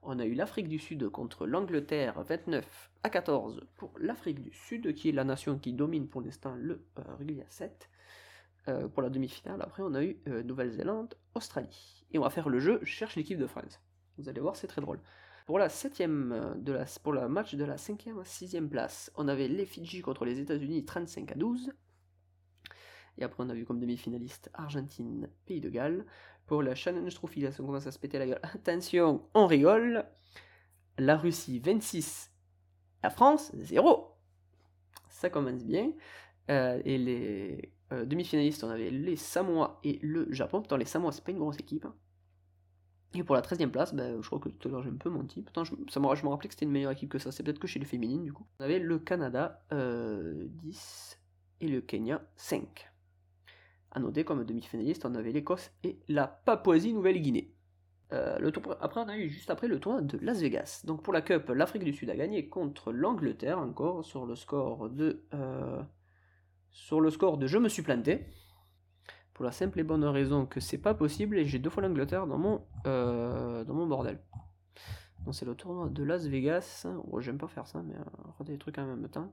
On a eu l'Afrique du Sud contre l'Angleterre 29 à 14 pour l'Afrique du Sud, qui est la nation qui domine pour l'instant le rugby à 7. pour la demi-finale, après on a eu Nouvelle-Zélande, Australie. Et on va faire le jeu Cherche l'équipe de France. Vous allez voir, c'est très drôle. Pour la septième euh, de la, pour le match de la cinquième à sixième place, on avait les Fidji contre les États-Unis 35 à 12. Et après, on a vu comme demi-finaliste Argentine, Pays de Galles. Pour la Challenge Trophy, là, ça commence à se péter la gueule. Attention, on rigole. La Russie, 26. La France, 0. Ça commence bien. Euh, et les euh, demi-finalistes, on avait les Samoa et le Japon. Pourtant, les Samoa, c'est pas une grosse équipe. hein. Et pour la 13 e place, ben, je crois que tout à l'heure j'ai un peu menti. Pourtant, je, ça me, rappelais que c'était une meilleure équipe que ça. C'est peut-être que chez les féminines, du coup. On avait le Canada, euh, 10, et le Kenya, 5. À noter, comme demi-finaliste, on avait l'Écosse et la Papouasie-Nouvelle-Guinée. Euh, après, on a eu juste après le tournoi de Las Vegas. Donc pour la Cup, l'Afrique du Sud a gagné contre l'Angleterre encore sur le score de euh, sur le score de je me suis planté. Pour la simple et bonne raison que c'est pas possible et j'ai deux fois l'Angleterre dans mon euh, bordel. Donc c'est le tournoi de Las Vegas. Oh, J'aime pas faire ça, mais regarder les trucs en même temps.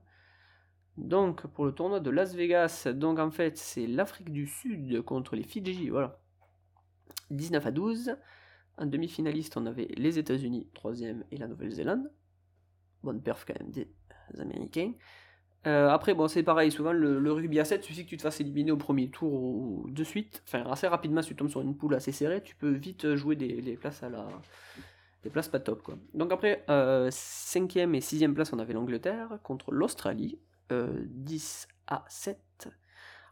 Donc pour le tournoi de Las Vegas, donc en fait c'est l'Afrique du Sud contre les Fidji, voilà. 19 à 12. En demi-finaliste, on avait les États-Unis, 3ème, et la Nouvelle-Zélande. Bonne perf quand même des Américains. Euh, après, bon, c'est pareil, souvent le, rugby à 7, suffit que tu te fasses éliminer au premier tour ou de suite. Enfin, assez rapidement, si tu tombes sur une poule assez serrée, tu peux vite jouer des, places à la. des places pas top. Donc après, euh, 5ème et 6ème place, on avait l'Angleterre contre l'Australie, euh, 10 à 7.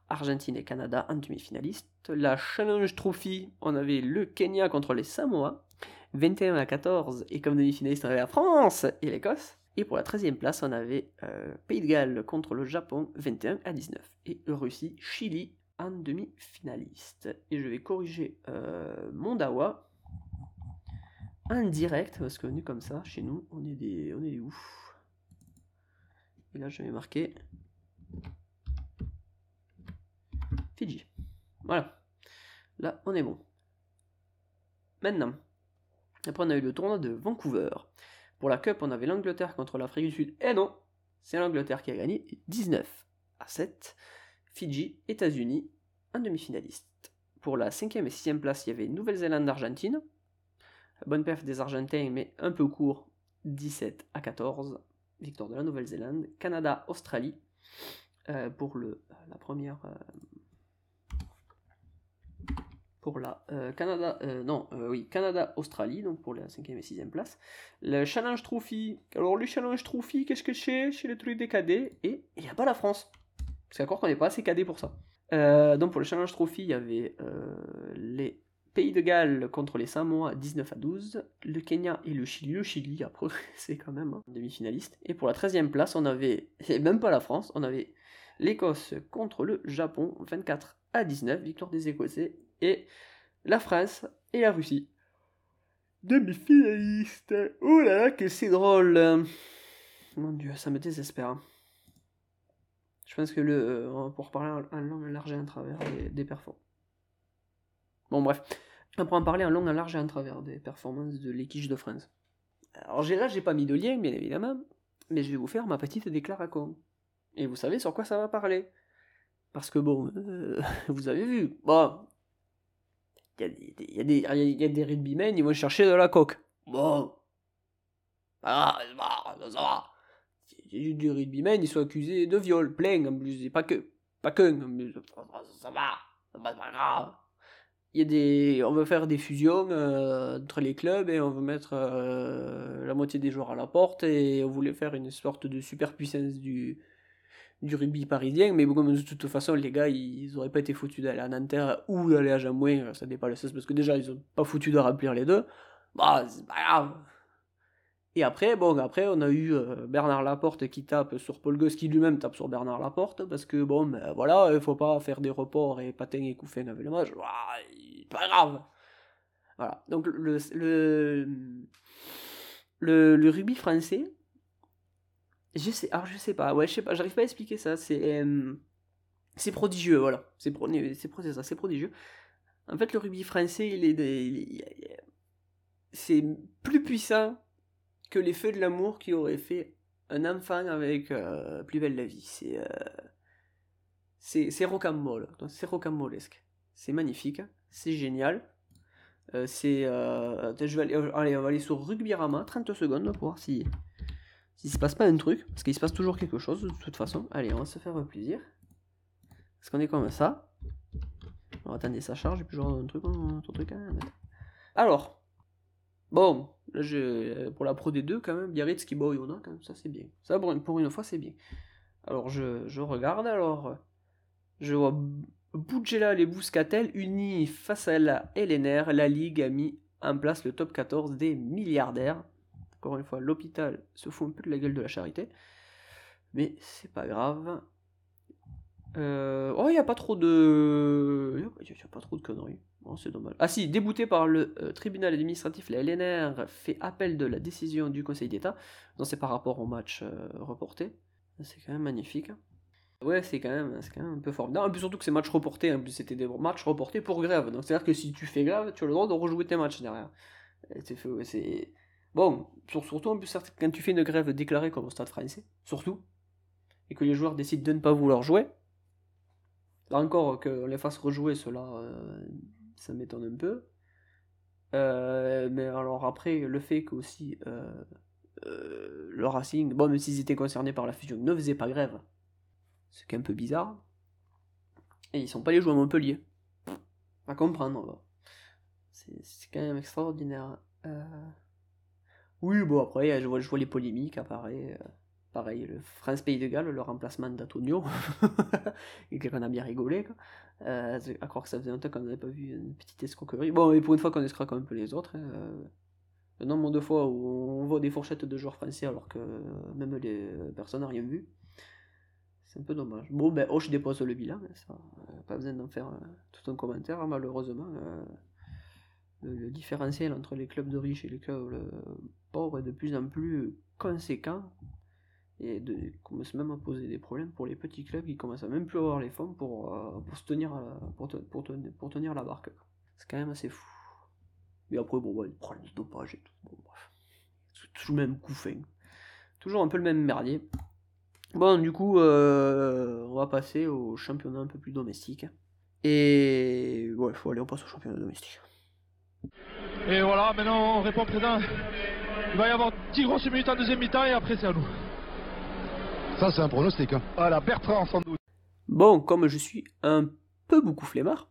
Argentine et Canada en demi-finaliste. La Challenge Trophy, on avait le Kenya contre les Samoa, 21 à 14, et comme demi-finaliste, on avait la France et l'Écosse. Et pour la 13e place, on avait euh, Pays de Galles contre le Japon, 21 à 19, et Russie, Chili en demi-finaliste. Et je vais corriger euh, mon dawa en direct, parce que est comme ça, chez nous, on est des, on est des ouf. Et là, je vais marquer Fidji. Voilà. Là, on est bon. Maintenant, après, on a eu le tournoi de Vancouver. Pour la Cup, on avait l'Angleterre contre l'Afrique du Sud. Et non, c'est l'Angleterre qui a gagné 19 à 7. Fidji, États-Unis, en demi-finaliste. Pour la 5e et 6e place, il y avait Nouvelle-Zélande-Argentine. Bonne perf des Argentins, mais un peu court, 17 à 14. Victoire de la Nouvelle-Zélande. Canada-Australie. Euh, pour le, la première. euh, pour la euh, Canada, euh, non, euh, oui, Canada-Australie, donc pour la 5e et 6e place. Le Challenge Trophy, alors le Challenge Trophy, qu'est-ce que c'est? Chez le truc des cadets, et il n'y a pas la France. C'est encore qu'on n'est pas assez cadets pour ça. Euh, donc pour le Challenge Trophy, il y avait euh, les Pays de Galles contre les Samoa 19 à 12, le Kenya et le Chili. Le Chili, après, c'est quand même un demi-finaliste. Et pour la 13e place, on avait, et même pas la France, on avait l'Écosse contre le Japon 24 à 19, victoire des Écossais, et la France et la Russie. Demi-finaliste. Oh là là, que c'est drôle. Mon dieu, ça me désespère. hein. Je pense que le, euh, on va pouvoir parler en, long, large et en travers des, des performances. Bon, bref. On pourra en parler en long, en large et en travers des performances de l'équipe de France. Alors, j'ai là, j'ai pas mis de lien, bien évidemment, mais je vais vous faire ma petite déclaration. Et vous savez sur quoi ça va parler. Parce que bon, euh, vous avez vu, bon, il y, a des- il y, a des- il y a des rugbymen, ils vont chercher de la coque. Bon, ah, ça va, ça va. Il y a des rugbymen, ils sont accusés de viol, plein en plus, et pas que, pas plus. ça va, ça va, pas grave. On veut faire des fusions euh, entre les clubs et on veut mettre euh, la moitié des joueurs à la porte et on voulait faire une sorte de superpuissance du, du rugby parisien, mais bon, de toute façon, les gars, ils auraient pas été foutus d'aller à Nanterre ou d'aller à Jamouin, ça dépend le sens, parce que déjà, ils ont pas foutu de remplir les deux. Bah, c'est. Et après, bon, après, on a eu euh, Bernard Laporte qui tape sur Paul Gosse, qui lui-même tape sur Bernard Laporte, parce que bon, ben voilà, il faut pas faire des reports et patins et couffins avec le match. Pas grave. Voilà. Donc, le, le, le, rugby français, je sais, alors je sais pas, ouais, je sais pas, j'arrive pas à expliquer ça, c'est, euh, c'est prodigieux, voilà, c'est ça, c'est prodigieux. En fait, le rugby français, il est- c'est plus puissant que les feux de l'amour qui auraient fait un enfant avec euh, Plus belle la vie. C'est, euh, c'est, rocambole, c'est rocambolesque. C'est magnifique, c'est génial. Euh, c'est, euh, je vais aller, allez, on va aller sur Rugbyrama, 30 secondes pour voir si, s'il se passe pas un truc, parce qu'il se passe toujours quelque chose de toute façon. Allez, on va se faire plaisir. Parce qu'on est comme ça. Alors attendez, ça charge, et puis genre un truc, un truc hein, Alors, bon, là je, pour la Pro D2 quand même, Biarritz qui bat Oyonnax, quand même, ça c'est bien. Ça pour une, fois c'est bien. Alors je, regarde, alors je vois Boudjela et Bouscatel unis face à la LNR. La Ligue a mis en place le top 14 des milliardaires. Encore une fois, l'hôpital se fout un peu de la gueule de la charité. Mais c'est pas grave. Euh, oh, il n'y a pas trop de. Il a pas trop de conneries. Oh, c'est dommage. Ah si, débouté par le euh, tribunal administratif, la LNR fait appel de la décision du Conseil d'État. Non, c'est par rapport au match euh, reporté. C'est quand même magnifique. Ouais, c'est quand même, un peu fort. Non, plus surtout que c'est match reporté. En plus, c'était des matchs reportés pour grève. Donc c'est à dire que si tu fais grève, tu as le droit de rejouer tes matchs derrière. C'est bon, surtout en plus quand tu fais une grève déclarée comme au Stade Français, surtout, et que les joueurs décident de ne pas vouloir jouer, Là encore, qu'on les fasse rejouer, cela, euh, ça m'étonne un peu. Euh, mais alors après, le fait qu'aussi euh, euh, le Racing, bon, même s'ils étaient concernés par la fusion, ne faisaient pas grève, c'est un peu bizarre. Et ils sont pas allés jouer à Montpellier. À comprendre. C'est quand même extraordinaire. Oui, bon, après, je vois, je vois les polémiques apparaître. Pareil, le France-Pays de Galles, le remplacement d'Antonio, et qu'on a bien rigolé. Quoi. Euh, à croire que ça faisait longtemps qu'on n'avait pas vu une petite escroquerie. Bon, et pour une fois qu'on escroque un peu les autres. Hein, euh, le nombre de fois où on voit des fourchettes de joueurs français alors que même les personnes n'ont rien vu. C'est un peu dommage. Bon, ben, oh, je dépose le bilan, hein, ça, pas besoin d'en faire euh, tout un commentaire, hein, malheureusement. le, différentiel entre les clubs de riches et les clubs pauvres est de plus en plus conséquent et de commence même à poser des problèmes pour les petits clubs qui commencent à même plus avoir les fonds pour, euh, pour, se tenir pour, pour, pour, tenir la barque. C'est quand même assez fou. Mais après, bon, ouais, problème de dopage et tout. Bon, bref. Toujours le même coup fin. Toujours un peu le même merdier. Bon, du coup, euh, on va passer au championnat un peu plus domestique. Et ouais, faut aller, on passe au championnat domestique. Et voilà, maintenant on répond présent. Il va y avoir 10 grosses minutes en deuxième mi-temps et après c'est à nous. Ça, c'est un pronostic. Hein. Voilà, Bertrand, sans doute. Bon, comme je suis un peu beaucoup flemmard,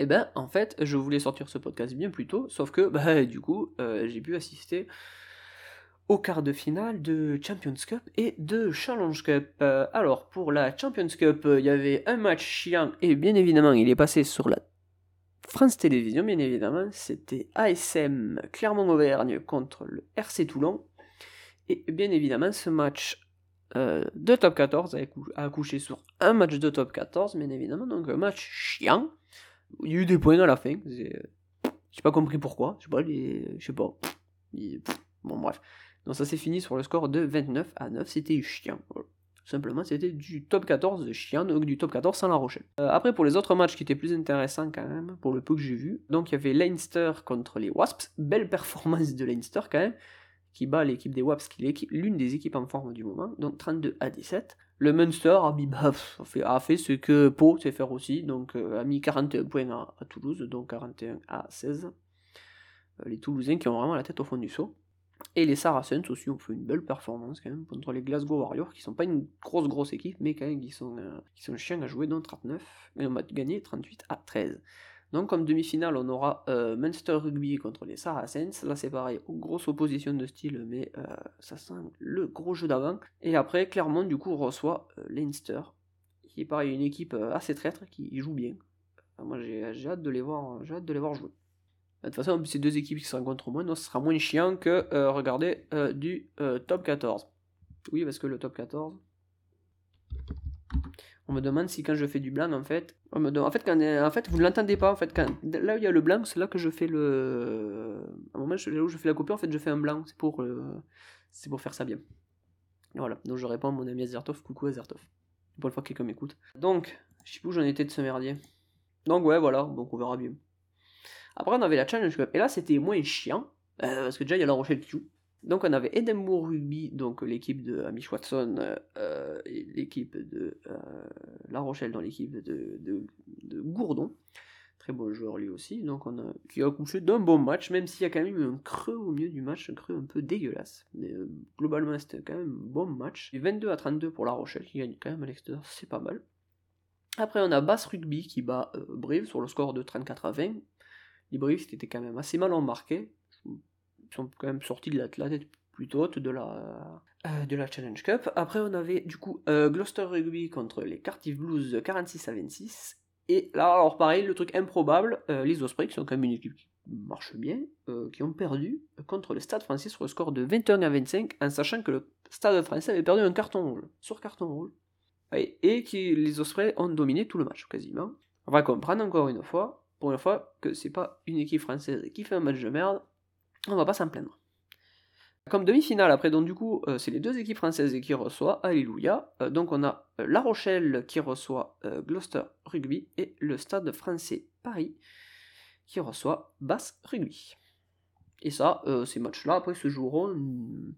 eh ben, en fait, je voulais sortir ce podcast bien plus tôt, sauf que, bah, du coup, euh, j'ai pu assister au quart de finale de Champions Cup et de Challenge Cup. Euh, alors, pour la Champions Cup, il y avait un match chiant, et bien évidemment, il est passé sur la France Télévisions, bien évidemment. C'était ASM Clermont-Auvergne contre le RC Toulon. Et bien évidemment, ce match euh, de top 14 a accouché sur un match de top 14, bien évidemment, donc un match chiant. Il y a eu des points à la fin. J'ai pas compris pourquoi. Je sais pas, les, je sais pas. bon, bref. Donc ça s'est fini sur le score de 29 à 9. C'était chiant. Simplement, c'était du top 14 de chiant, donc du top 14 sans La Rochelle. Euh, après, pour les autres matchs qui étaient plus intéressants quand même, pour le peu que j'ai vu, donc il y avait Leinster contre les Wasps. Belle performance de Leinster quand même qui bat l'équipe des Waps, qui est l'une des équipes en forme du moment, donc 32 à 17. Le Munster a, fait, a fait ce que Pau sait faire aussi, donc euh, a mis 41 points à, Toulouse, donc 41 à 16. Euh, les Toulousains qui ont vraiment la tête au fond du saut. Et les Saracens aussi ont fait une belle performance quand même contre les Glasgow Warriors, qui sont pas une grosse grosse équipe, mais quand même qui sont, euh, sont à jouer, dans 39, et on a gagné 38 à 13. Donc comme demi-finale, on aura euh, Munster Rugby contre les Saracens. Là c'est pareil, grosse opposition de style, mais euh, ça sent le gros jeu d'avant. Et après, Clermont du coup reçoit euh, Leinster, qui est pareil, une équipe assez traître, qui joue bien. moi j'ai hâte de les voir, j'ai hâte de les voir jouer. De toute façon, ces deux équipes qui se rencontrent moins, donc ce sera moins chiant que regarder du top 14. Oui, parce que le top 14, on me demande si quand je fais du blanc, en fait, en fait, quand, en fait, vous ne l'entendez pas, en fait, quand, là où il y a le blanc, c'est là que je fais le, à un moment là où je fais la copie, en fait, je fais un blanc, c'est pour, euh, c'est pour faire ça bien. Voilà, donc je réponds à mon ami Azertov, coucou Azertov, pour le fois que quelqu'un m'écoute. Donc, je sais plus où j'en étais de ce merdier. Donc ouais, voilà, donc on verra bien. Après, on avait la Challenge et là, c'était moins chiant, euh, parce que déjà, il y a la Rochelle joue. Donc on avait Edinburgh Rugby, donc l'équipe de Amish Watson, euh, et l'équipe de euh, La Rochelle dans l'équipe de, Gourdon. Très bon joueur lui aussi, donc on a, qui a couché d'un bon match, même s'il y a quand même un creux au milieu du match, un creux un peu dégueulasse. Mais euh, globalement c'était quand même un bon match. Et 22 à 32 pour La Rochelle qui gagne quand même à l'extérieur, c'est pas mal. Après, on a Bass Rugby qui bat euh, Brive sur le score de 34 à 20. Les Brives étaient quand même assez mal embarqués. Sont quand même sortis de la, tête plutôt haute de la, euh, de la Challenge Cup. Après, on avait du coup euh, Gloucester Rugby contre les Cardiff Blues 46 à 26. Et là, alors pareil, le truc improbable, euh, les Ospreys, qui sont quand même une équipe qui marche bien, qui ont perdu contre le Stade français sur le score de 21 à 25, en sachant que le Stade français avait perdu un carton rouge, sur carton rouge. Et, et qui les Ospreys ont dominé tout le match, quasiment. On va comprendre encore une fois, pour une fois, que c'est pas une équipe française qui fait un match de merde, on va pas s'en plaindre. Comme demi-finale, après, donc du coup, euh, c'est les deux équipes françaises qui reçoivent, Alléluia. Euh, donc on a euh, La Rochelle qui reçoit Gloucester Rugby et le Stade français Paris qui reçoit Basse Rugby. Et ça, ces matchs-là, après, se joueront mm,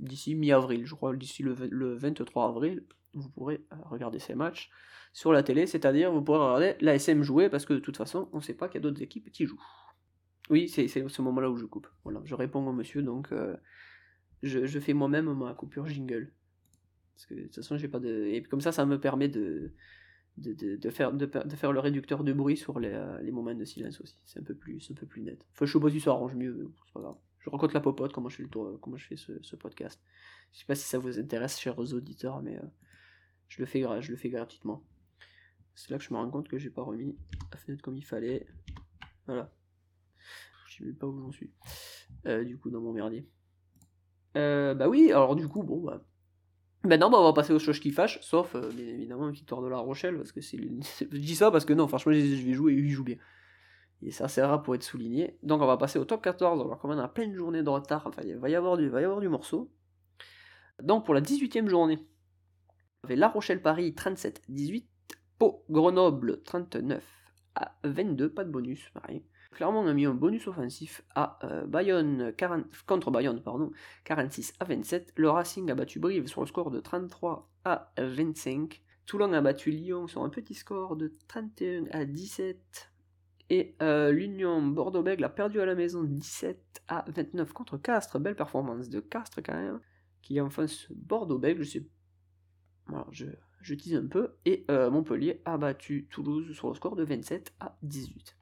d'ici mi-avril, je crois, d'ici le, le 23 avril, vous pourrez regarder ces matchs sur la télé, c'est-à-dire vous pourrez regarder l'ASM jouer parce que de toute façon, on ne sait pas qu'il y a d'autres équipes qui jouent. Oui, c'est ce moment-là où je coupe. Voilà, je réponds au monsieur, donc euh, je, fais moi-même ma coupure jingle. Que de toute façon, j'ai pas de. Et comme ça, ça me permet de, de, faire, de, faire le réducteur de bruit sur les, euh, les moments de silence aussi. C'est un peu plus, un peu plus net. Enfin, je sais pas si ça arrange mieux, c'est pas grave. Je raconte la popote, comment je fais, le tour, comment je fais ce, ce podcast. Je sais pas si ça vous intéresse, chers auditeurs, mais euh, je, le fais, je le fais gratuitement. C'est là que je me rends compte que j'ai pas remis la fenêtre comme il fallait. Voilà. Je sais même pas où j'en suis. Euh, du coup, dans mon merdier. Euh, bah oui, alors du coup, bon, bah. Maintenant, bah, on va passer aux choses qui fâchent, sauf, euh, bien évidemment, victoire de La Rochelle, parce que c'est. Je dis ça parce que non, franchement, je vais jouer et ils jouent bien. Et ça sert pour être souligné. Donc, on va passer au top 14, alors comme on a plein de journées de retard, enfin, il va y avoir du, va y avoir du morceau. Donc, pour la 18ème journée, on avait La Rochelle-Paris 37-18, Pau Grenoble 39 à 22, pas de bonus, pareil. Clermont a mis un bonus offensif à euh, Bayonne 40, contre Bayonne pardon, 46 à 27. Le Racing a battu Brive sur le score de 33 à 25. Toulon a battu Lyon sur un petit score de 31 à 17. Et euh, l'Union Bordeaux-Bègles a perdu à la maison 17 à 29 contre Castres. Belle performance de Castres quand même, qui enfonce Bordeaux-Bègles. Je sais voilà, je, je tease un peu. Et euh, Montpellier a battu Toulouse sur le score de 27 à 18.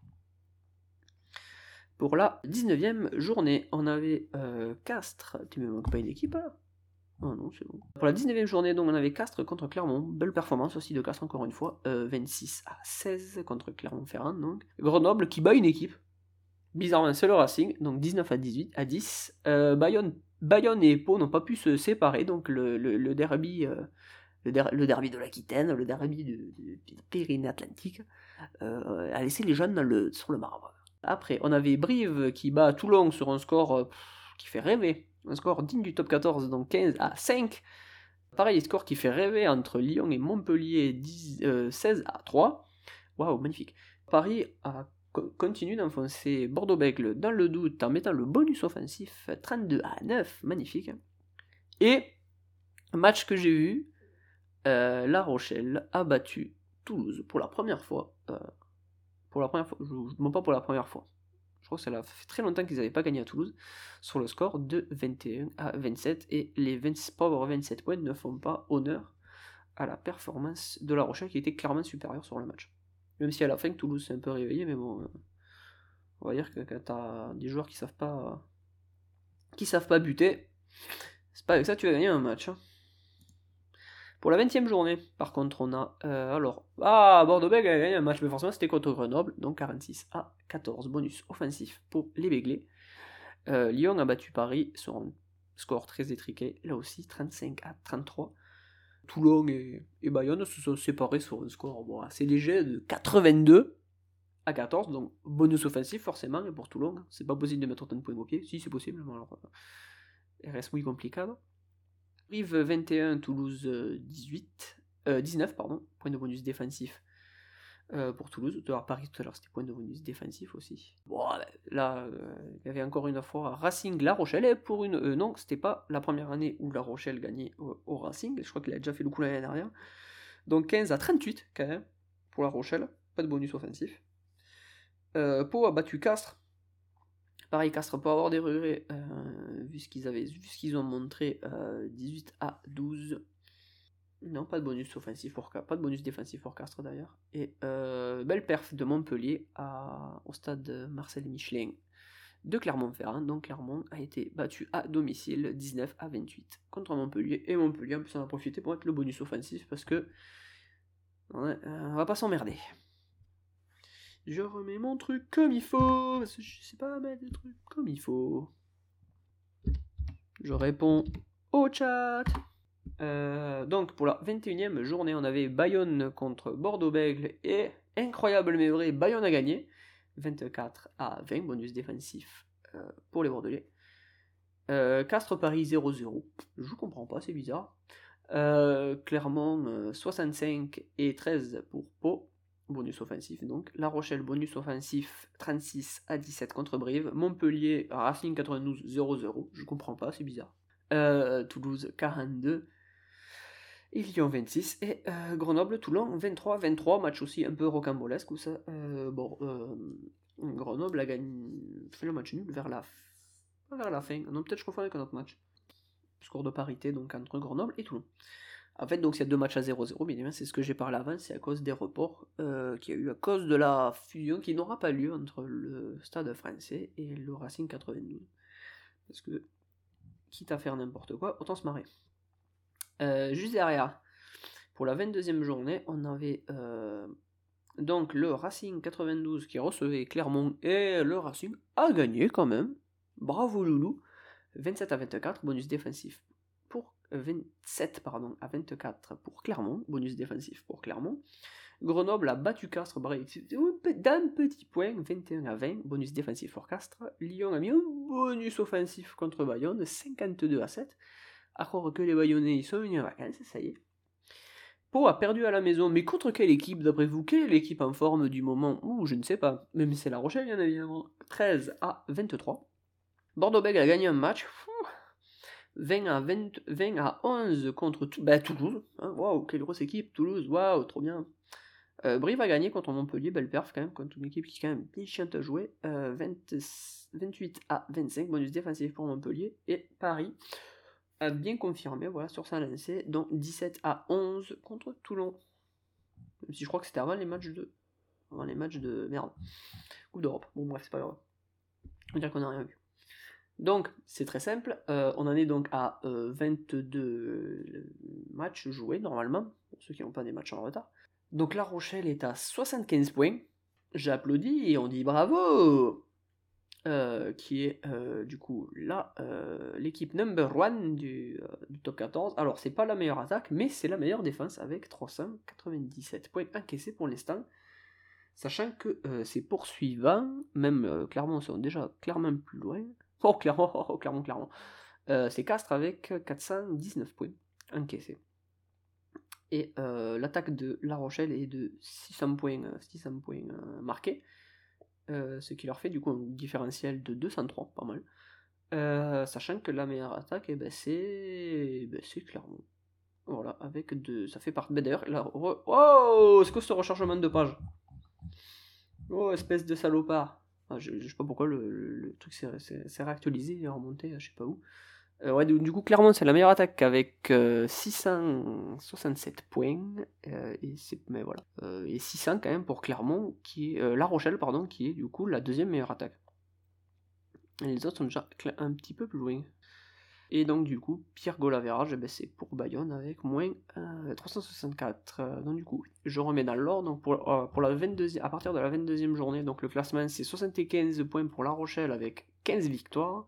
Pour la 19e journée, on avait euh, Castres. Tu me manques pas une équipe là Oh non, c'est bon. Pour la 19e journée, donc, on avait Castres contre Clermont. Belle performance aussi de Castres, encore une fois. euh, 26 à 16 contre Clermont-Ferrand. Donc. Grenoble qui bat une équipe. Bizarrement, c'est le Racing. Donc 19 à 18 à 10. Euh, Bayonne, Bayonne et Pau n'ont pas pu se séparer. Donc le, le, derby. euh, le, der- le derby de l'Aquitaine, le derby de, de Pyrénées-Atlantiques, euh, a laissé les jeunes sur le marbre. Après, on avait Brive qui bat Toulon sur un score euh, qui fait rêver. Un score digne du top 14, donc 15 à 5. Pareil, score qui fait rêver entre Lyon et Montpellier, 10, euh, 16 à 3. Waouh, magnifique. Paris a co- continue d'enfoncer Bordeaux-Bègles dans le doute en mettant le bonus offensif 32 à 9. Magnifique. Et, match que j'ai vu, euh, La Rochelle a battu Toulouse pour la première fois. Pour la première fois, je ne pas pour la première fois. Je crois que ça fait très longtemps qu'ils n'avaient pas gagné à Toulouse sur le score de 21 à 27 et les 20, pauvres 27 points ne font pas honneur à la performance de La Rochelle qui était clairement supérieure sur le match. Même si à la fin Toulouse s'est un peu réveillé, mais bon, euh, on va dire que quand t'as des joueurs qui savent pas qui savent pas buter, c'est pas avec ça que tu vas gagner un match. hein. Pour la 20 e journée, par contre, on a. euh, alors. Ah, Bordeaux-Bègles a gagné un match, mais forcément c'était contre Grenoble, donc 46 à 14. Bonus offensif pour les Béglés. Euh, Lyon a battu Paris sur un score très étriqué, là aussi 35 à 33. Toulon et, Bayonne se sont séparés sur un score assez léger de 82 à 14, donc bonus offensif forcément, et pour Toulon, c'est pas possible de mettre autant de points au pied, si c'est possible, mais alors euh, reste muy complicado. Rive 21, Toulouse euh, 18, euh, 19, pardon, point de bonus défensif euh, pour Toulouse. Paris tout à l'heure, c'était point de bonus défensif aussi. Là, euh, il y avait encore une fois Racing La Rochelle, et pour une. euh, non, c'était pas la première année où La Rochelle gagnait au, Racing, je crois qu'il a déjà fait le coup l'année dernière. Donc 15 à 38 quand même pour La Rochelle, pas de bonus offensif. Euh, Pau a battu Castres. Pareil, Castres peut avoir des regrets euh, vu ce qu'ils ont montré euh, 18 à 12. Non, pas de bonus offensif pour pas de bonus défensif pour Castres d'ailleurs. Et euh, belle perf de Montpellier au stade Marcel Michelin de Clermont-Ferrand. Donc Clermont a été battu à domicile 19 à 28 contre Montpellier. Et Montpellier en plus en a profité pour mettre le bonus offensif parce que on va pas s'emmerder. Je remets mon truc comme il faut, parce que je sais pas mettre le truc comme il faut. Je réponds au chat. Euh, donc pour la 21e journée, on avait Bayonne contre Bordeaux-Bègle et incroyable mais vrai, Bayonne a gagné 24 à 20, bonus défensif euh, pour les Bordelais. Euh, Castres-Paris 0-0, je comprends pas, c'est bizarre. Clermont 65 et 13 pour Pau, bonus offensif donc. La Rochelle, bonus offensif 36 à 17 contre Brive. Montpellier, Racing 92 0-0, je comprends pas, c'est bizarre. Toulouse 42 et Lyon 26 et euh, Grenoble Toulon 23 23 match aussi un peu rocambolesque euh, bon euh, Grenoble a gagné fait le match nul vers la fin. Non peut-être je avec un autre match. Score de parité donc entre Grenoble et Toulon en fait donc il y a deux matchs à 0-0 bien évidemment c'est ce que j'ai parlé avant c'est à cause des reports qu'il y a eu à cause de la fusion qui n'aura pas lieu entre le Stade français et le Racing 92 parce que quitte à faire n'importe quoi autant se marrer euh, juste derrière, pour la 22e journée, on avait euh, donc le Racing 92 qui recevait Clermont et le Racing a gagné quand même. Bravo Loulou. 27 à 24, bonus défensif 27 euh, pardon, à 24 pour Clermont, bonus défensif pour Clermont. Grenoble a battu Castres d'un petit point, 21 à 20, bonus défensif pour Castres. Lyon a mis un bonus offensif contre Bayonne, 52 à 7 à croire que les Bayonnais sont venus en vacances, ça y est. Pau a perdu à la maison, mais contre quelle équipe d'après vous? Quelle est l'équipe en forme du moment? Ouh, je ne sais pas. Même c'est La Rochelle, bien évidemment. 13 à 23. Bordeaux-Bègles a gagné un match. 20 à, 20, à 11 contre bah, Toulouse. Hein, waouh, quelle grosse équipe, Toulouse, waouh, trop bien. Euh, Brive a gagné contre Montpellier, belle perf quand même, contre une équipe qui est quand même bien chiante à jouer. 28 à 25, bonus défensif pour Montpellier. Et Paris a bien confirmé voilà, sur sa lancée, donc 17 à 11 contre Toulon. Même si je crois que c'était avant les matchs de. Avant les matchs de. Merde. Coupe d'Europe. Bon, bref, c'est pas grave. On va dire qu'on n'a rien vu. Donc, c'est très simple. Euh, on en est donc à 22 euh, matchs joués normalement, pour ceux qui n'ont pas des matchs en retard. Donc, La Rochelle est à 75 points. J'applaudis et on dit bravo euh, qui est euh, du coup là euh, l'équipe number one du, top 14. Alors c'est pas la meilleure attaque, mais c'est la meilleure défense avec 397 points encaissés pour l'instant. Sachant que c'est poursuivant, même clairement, sont déjà clairement plus loin. Oh, clairement, oh, clairement, clairement. c'est Castres avec 419 points encaissés. Et l'attaque de La Rochelle est de 600 points, 600 points marqués. Euh, ce qui leur fait du coup un différentiel de 203, pas mal. Euh, sachant que la meilleure attaque, eh ben, c'est ben, clairement. Voilà, avec deux. Ça fait partie. Ben, D'ailleurs, oh, c'est quoi ce rechargement de page? Oh, espèce de salopard. Je, sais pas pourquoi le, truc s'est réactualisé, il est remonté, je sais pas où. Euh, ouais, du, coup, clairement, c'est la meilleure attaque avec 667 euh, points. Euh, et, mais voilà. et 600 quand même pour Clermont, qui est, La Rochelle, pardon, qui est du coup la deuxième meilleure attaque. Et les autres sont déjà un petit peu plus loin. Et donc, du coup, Pierre Golaverage, eh ben, c'est pour Bayonne avec moins 364. donc, du coup, je remets dans l'ordre. Donc, pour, pour la 22 à partir de la 22e journée, donc le classement, c'est 75 points pour La Rochelle avec 15 victoires.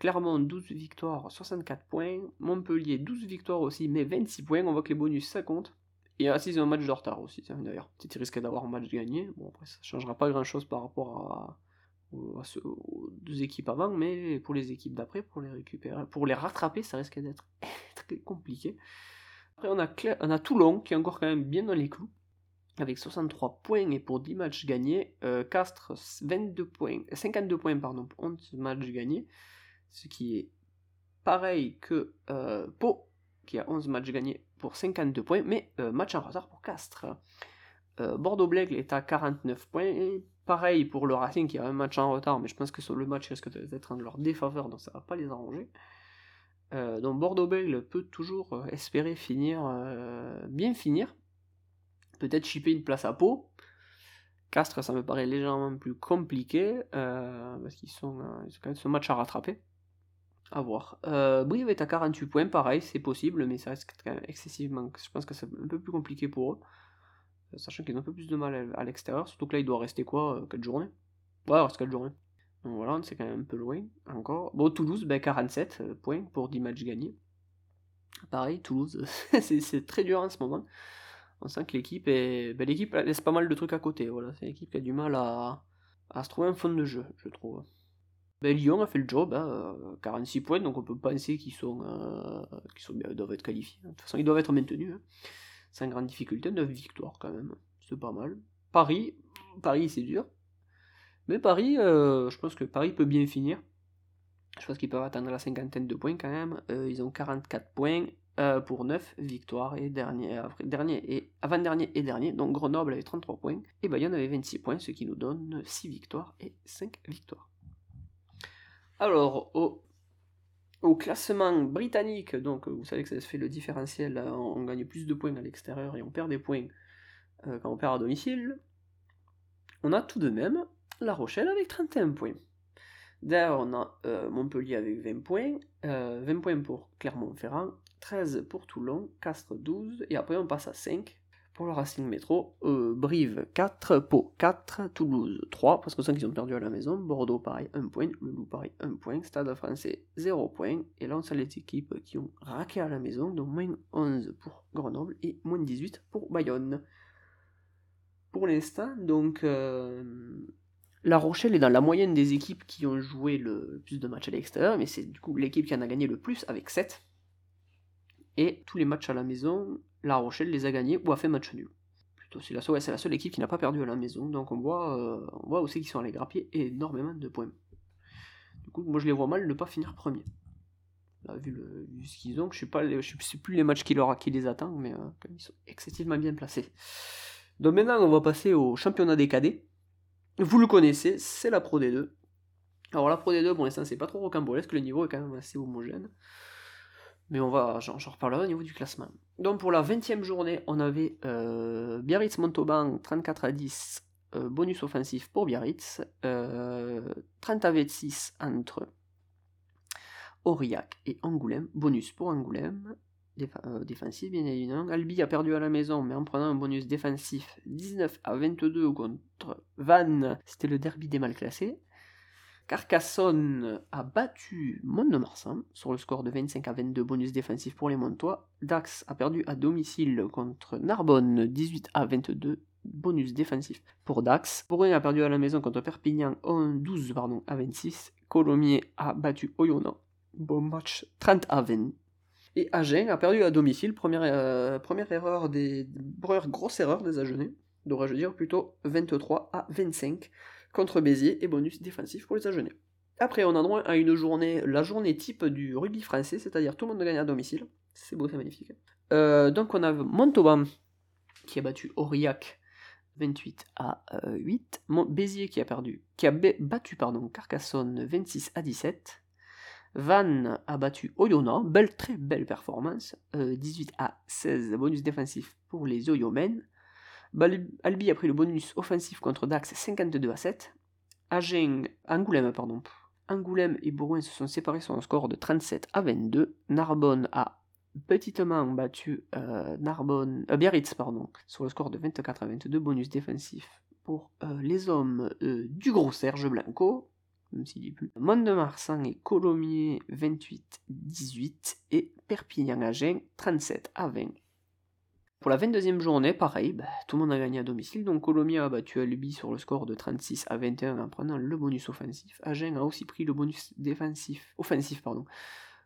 Clermont 12 victoires, 64 points. Montpellier 12 victoires aussi, mais 26 points. On voit que les bonus ça compte. Et ainsi ils ont un match de retard aussi, d'ailleurs. Peut-être risquent d'avoir un match gagné. Bon, après, ça changera pas grand chose par rapport à, aux deux équipes avant, mais pour les équipes d'après, pour les récupérer, pour les rattraper, ça risque d'être très compliqué. Après, on a, on a Toulon qui est encore quand même bien dans les clous avec 63 points et pour 10 matchs gagnés. Euh, Castres 22 points, 52 points pardon, pour 11 matchs gagnés ce qui est pareil que euh, Pau, qui a 11 matchs gagnés pour 52 points, mais euh, match en retard pour Castres. Euh, Bordeaux-Blègle est à 49 points, pareil pour le Racing qui a un match en retard, mais je pense que le match risque d'être en leur défaveur, donc ça va pas les arranger. Euh, donc Bordeaux-Bègles peut toujours euh, espérer finir, bien finir. Peut-être chipper une place à Pau. Castres, ça me paraît légèrement plus compliqué, parce qu'ils sont, ont quand même ce match à rattraper. À voir. Euh, Brive est à 48 points, pareil, c'est possible, mais ça reste quand même excessivement. Je pense que c'est un peu plus compliqué pour eux. Euh, sachant qu'ils ont un peu plus de mal à l'extérieur, surtout que là il doit rester quoi 4 euh, journées? Ouais, il reste 4 journées. Donc voilà, c'est quand même un peu loin encore. Bon, Toulouse, ben, 47 euh, points pour 10 matchs gagnés. Pareil, Toulouse, c'est très dur en ce moment. On sent que l'équipe est... ben, laisse pas mal de trucs à côté. Voilà, c'est l'équipe qui a du mal à... se trouver un fond de jeu, je trouve. Ben, Lyon a fait le job, 46 hein, points, donc on peut penser qu'ils sont, euh, sont doivent être qualifiés. De toute façon, ils doivent être maintenus. Hein. Sans grande difficulté, 9 victoires quand même, c'est pas mal. Paris, Paris c'est dur. Mais Paris, euh, je pense que Paris peut bien finir. Je pense qu'ils peuvent atteindre la cinquantaine de points quand même. Euh, ils ont 44 points pour 9 victoires et dernier, dernier et avant-dernier et dernier. Donc Grenoble avait 33 points et Bayonne avait 26 points, ce qui nous donne 6 victoires et 5 victoires. Alors, au, classement britannique, donc vous savez que ça se fait le différentiel, hein, on, gagne plus de points à l'extérieur et on perd des points euh, quand on perd à domicile. On a tout de même La Rochelle avec 31 points. D'ailleurs, on a euh, Montpellier avec 20 points, 20 euh, points pour Clermont-Ferrand, 13 pour Toulon, Castres 12, et après on passe à 5 pour le Racing Métro, euh, Brive 4, Pau 4, Toulouse 3, parce que sent qu'ils ont perdu à la maison, Bordeaux pareil 1 point, Le Loup pareil 1 point, Stade français 0 point, et là on sent les équipes qui ont raqué à la maison, donc moins 11 pour Grenoble et moins 18 pour Bayonne. Pour l'instant, donc euh, La Rochelle est dans la moyenne des équipes qui ont joué le plus de matchs à l'extérieur, mais c'est du coup l'équipe qui en a gagné le plus avec 7. Et tous les matchs à la maison, la Rochelle les a gagnés ou a fait match nul. Plutôt, c'est la, seule, équipe qui n'a pas perdu à la maison, donc on voit, euh, on voit aussi qu'ils sont allés grappier énormément de points. Du coup, moi je les vois mal ne pas finir premier. Là, vu, ce qu'ils ont, je sais pas, je sais plus les matchs qui les attendent, mais euh, ils sont excessivement bien placés. Donc maintenant, on va passer au championnat des cadets. Vous le connaissez, c'est la Pro D2. Alors la Pro D2, pour l'instant, c'est pas trop rocambolesque, le niveau est quand même assez homogène. Mais on va, j'en reparlerai au niveau du classement. Donc pour la 20e journée, on avait euh, Biarritz-Montauban 34 à 10, euh, bonus offensif pour Biarritz, 30 euh, à 26 entre Aurillac et Angoulême, bonus pour Angoulême, défensif bien évidemment. Albi a perdu à la maison, mais en prenant un bonus défensif 19 à 22 contre Vannes, c'était le derby des mal classés. Carcassonne a battu Mont-de-Marsan sur le score de 25 à 22 bonus défensif pour les Montois. Dax a perdu à domicile contre Narbonne 18 à 22 bonus défensif pour Dax. Bourgogne a perdu à la maison contre Perpignan 12 pardon, à 26. Colomiers a battu Oyonnax. Bon match 30 à 20. Et Agen a perdu à domicile, première, euh, première erreur des. grosse erreur des Agenais, devrais-je dire plutôt 23 à 25 contre Béziers et bonus défensif pour les Agenais. Après, on a droit à une journée, la journée type du rugby français, c'est-à-dire tout le monde gagne à domicile. C'est beau, c'est magnifique. Euh, donc on a Montauban qui a battu Aurillac 28 à 8. Euh, Béziers qui a perdu, qui a battu pardon, Carcassonne 26 à 17. Vannes a battu Oyonnax, belle, très belle performance, 18 euh, à 16, bonus défensif pour les Oyomènes. Albi a pris le bonus offensif contre Dax 52 à 7. Agen, Angoulême, pardon. Angoulême et Bourgoin se sont séparés sur un score de 37 à 22. Narbonne a petitement battu euh, Narbonne, euh, Biarritz pardon, sur le score de 24 à 22, bonus défensif pour euh, les hommes du gros Serge Blanco. Mont-de-Marsan et Colomiers 28-18 et Perpignan-Agen 37 à 20. Pour la 22e journée, pareil, bah, tout le monde a gagné à domicile, donc Colomia a battu Albi sur le score de 36 à 21 en prenant le bonus offensif. Agen a aussi pris le bonus défensif, offensif pardon,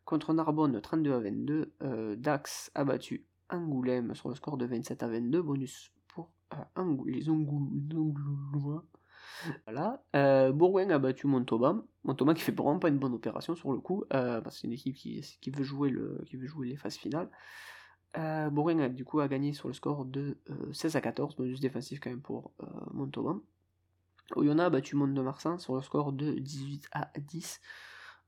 contre Narbonne 32 à 22. Euh, Dax a battu Angoulême sur le score de 27 à 22, bonus pour euh, les Angoulois. Voilà. Euh, Bourgoin a battu Montauban. Montauban qui fait vraiment pas une bonne opération sur le coup, parce que c'est une équipe qui veut jouer les phases finales. Euh, Bourgoin a du coup a gagné sur le score de 16 euh, à 14, bonus défensif quand même pour euh, Montauban. Oyonnax a battu Mont de Marsan sur le score de 18 à 10.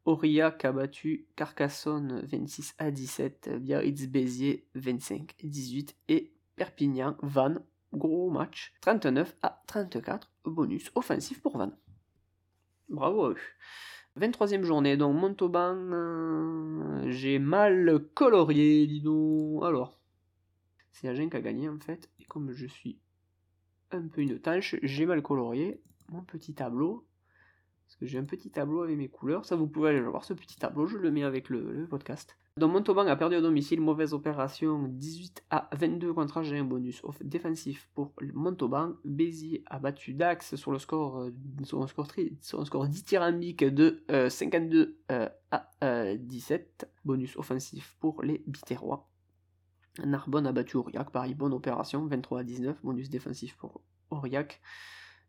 Aurillac a battu Carcassonne 26 à 17, Biarritz-Béziers 25 à 18 et Perpignan, Vannes, gros match, 39 à 34, bonus offensif pour Vannes. Bravo à eux. 23e journée, donc Montauban, euh, j'ai mal colorié, dis donc. Alors, c'est Agen qui a gagné en fait, et comme je suis un peu une tâche, j'ai mal colorié mon petit tableau. Parce que j'ai un petit tableau avec mes couleurs. Ça, vous pouvez aller voir ce petit tableau. Je le mets avec le, podcast. Donc Montauban a perdu à domicile. Mauvaise opération. 18 à 22 contre Agen. Bonus défensif pour Montauban. Béziers a battu Dax sur le score, euh, sur un score, sur un score dithyrambique de 52 euh, à 17. Bonus offensif pour les Biterrois. Narbonne a battu Aurillac. Pareil, bonne opération. 23 à 19. Bonus défensif pour Aurillac.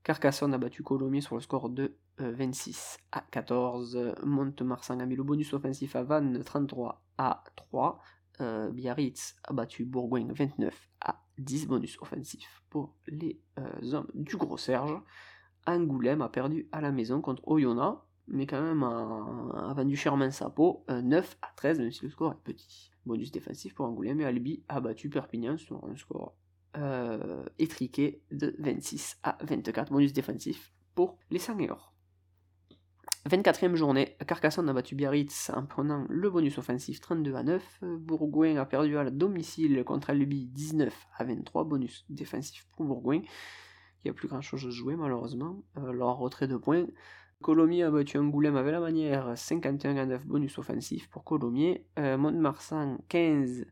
Carcassonne a battu Colomiers sur le score de 26 euh, à 14. Mont-Marsan a mis le bonus offensif à Vannes 33 à 3. Euh, Biarritz a battu Bourgoin 29 à 10 bonus offensif pour les euh, hommes du Gros Serge. Angoulême a perdu à la maison contre Oyonnax, mais quand même a, vendu chèrement sa peau 9 à 13, même si le score est petit. Bonus défensif pour Angoulême et Albi a battu Perpignan sur un score euh, étriqué de 26 à 24. Bonus défensif pour les Sangueurs. 24e journée, Carcassonne a battu Biarritz en prenant le bonus offensif 32 à 9. Bourgoin a perdu à la domicile contre Albi 19 à 23. Bonus défensif pour Bourgoin, qui a plus grand chose à jouer malheureusement. Euh, leur retrait de points. Colomiers a battu Angoulême avec la manière 51 à 9. Bonus offensif pour Colomiers. Euh, Mont-de-Marsan 15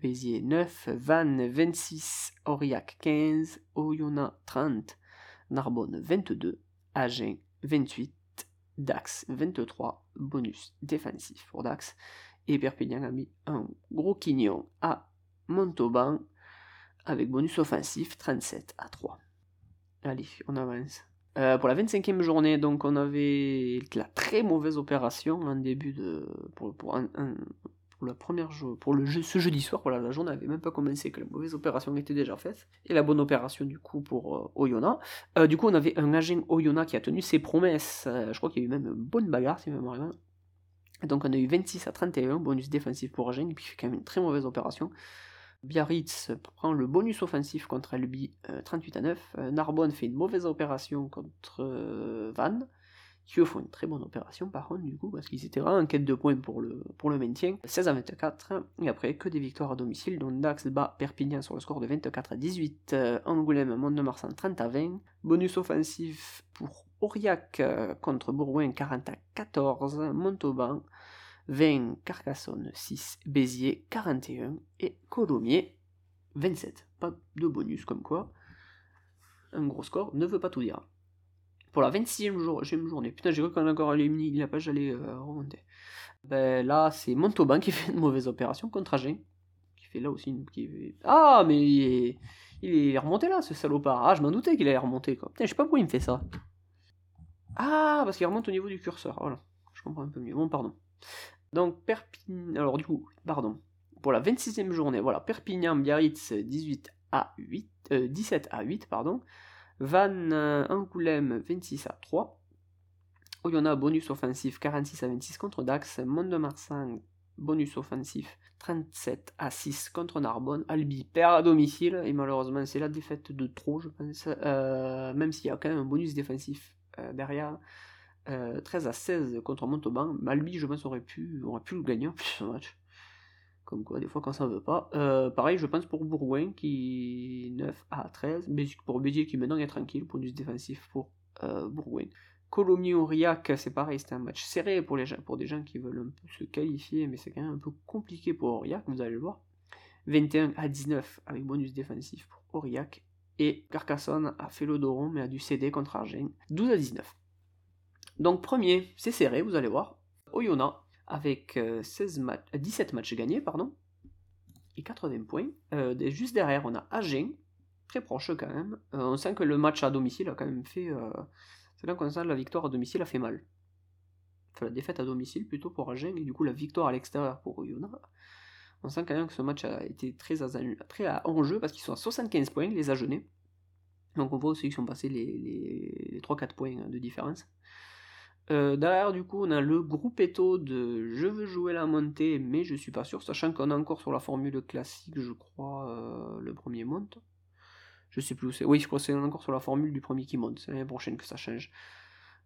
Béziers 9, Vannes 26, Aurillac 15, Oyonnax 30, Narbonne 22, Agen 28, Dax 23, bonus défensif pour Dax, et Perpignan a mis un gros quignon à Montauban avec bonus offensif 37 à 3. Allez, on avance. Euh, pour la 25e journée, donc on avait la très mauvaise opération en début de. pour, pour un, pour la première jeu, pour le jeu, ce jeudi soir, voilà, la journée n'avait même pas commencé, que la mauvaise opération était déjà faite, et la bonne opération du coup pour euh, Oyonnax. Euh, du coup, on avait un agent Oyonnax qui a tenu ses promesses, euh, je crois qu'il y a eu même une bonne bagarre, si je me Donc on a eu 26 à 31, bonus défensif pour Agen, il fait quand même une très mauvaise opération. Biarritz prend le bonus offensif contre Albi 38 à 9. Narbonne fait une mauvaise opération contre Vannes qui font une très bonne opération par contre du coup parce qu'ils étaient en quête de points pour le, maintien. 16 à 24 et après que des victoires à domicile dont Dax bat Perpignan sur le score de 24 à 18 euh, Angoulême Mont-de-Marsan 30 à 20 bonus offensif pour Aurillac euh, contre Bourgoin 40 à 14 Montauban 20 Carcassonne 6 Béziers 41 et Colomiers 27 pas de bonus comme quoi. Un gros score ne veut pas tout dire pour la 26e jour, journée. Putain, j'ai cru qu'on a encore éliminé la page, j'allais euh, remonter. Ben là, c'est Montauban qui fait une mauvaise opération contre Agen. Qui fait là aussi une. Ah, mais il est... remonté là, ce salopard. Ah, je m'en doutais qu'il allait remonter quoi. Putain, je sais pas pourquoi il me fait ça. Ah, parce qu'il remonte au niveau du curseur. Voilà, je comprends un peu mieux. Bon, pardon. Donc, Perpignan. Alors, du coup, pardon. Pour la 26e journée, voilà, Perpignan-Biarritz 18 à 8, 17 euh, à 8, pardon. Van euh, Angoulême 26 à 3. Oyonnax bonus offensif 46 à 26 contre Dax. Mont-de-Marsan bonus offensif 37 à 6 contre Narbonne. Albi perd à domicile et malheureusement c'est la défaite de trop je pense. Euh, même s'il y a quand même un bonus défensif euh, derrière. 13 à 16 contre Montauban. Albi je pense aurait pu, aurait pu le gagner en plus ce match. Comme quoi, des fois, quand ça veut pas. Euh, pareil, je pense pour Bourgoin, qui 9 à 13. Pour Béziers, qui maintenant est tranquille. Bonus défensif pour euh, Bourgoin. Colomiers-Aurillac, c'est pareil, c'était un match serré pour, les pour des gens qui veulent un peu se qualifier, mais c'est quand même un peu compliqué pour Aurillac, vous allez le voir. 21 à 19 avec bonus défensif pour Aurillac. Et Carcassonne a fait le doron, mais a dû céder contre Argent. 12 à 19. Donc premier, c'est serré, vous allez voir. Oyonnax, avec 16 matchs, 17 matchs gagnés, pardon, et 80 points. Euh, juste derrière, on a Agen, très proche quand même. Euh, on sent que le match à domicile a quand même fait. Euh, c'est là qu'on sent la victoire à domicile a fait mal. Enfin, la défaite à domicile plutôt pour Agen, et du coup la victoire à l'extérieur pour Oyonnax. On sent quand même que ce match a été très, à, très parce qu'ils sont à 75 points, les Agenais. Donc on voit aussi qu'ils sont passés les, les, les 3-4 points de différence. Euh, derrière, du coup, on a le groupetto de je veux jouer la montée, mais je suis pas sûr, sachant qu'on est encore sur la formule classique, je crois, euh, le premier monte. Je sais plus où c'est. Oui, je crois que c'est encore sur la formule du premier qui monte. C'est l'année prochaine que ça change.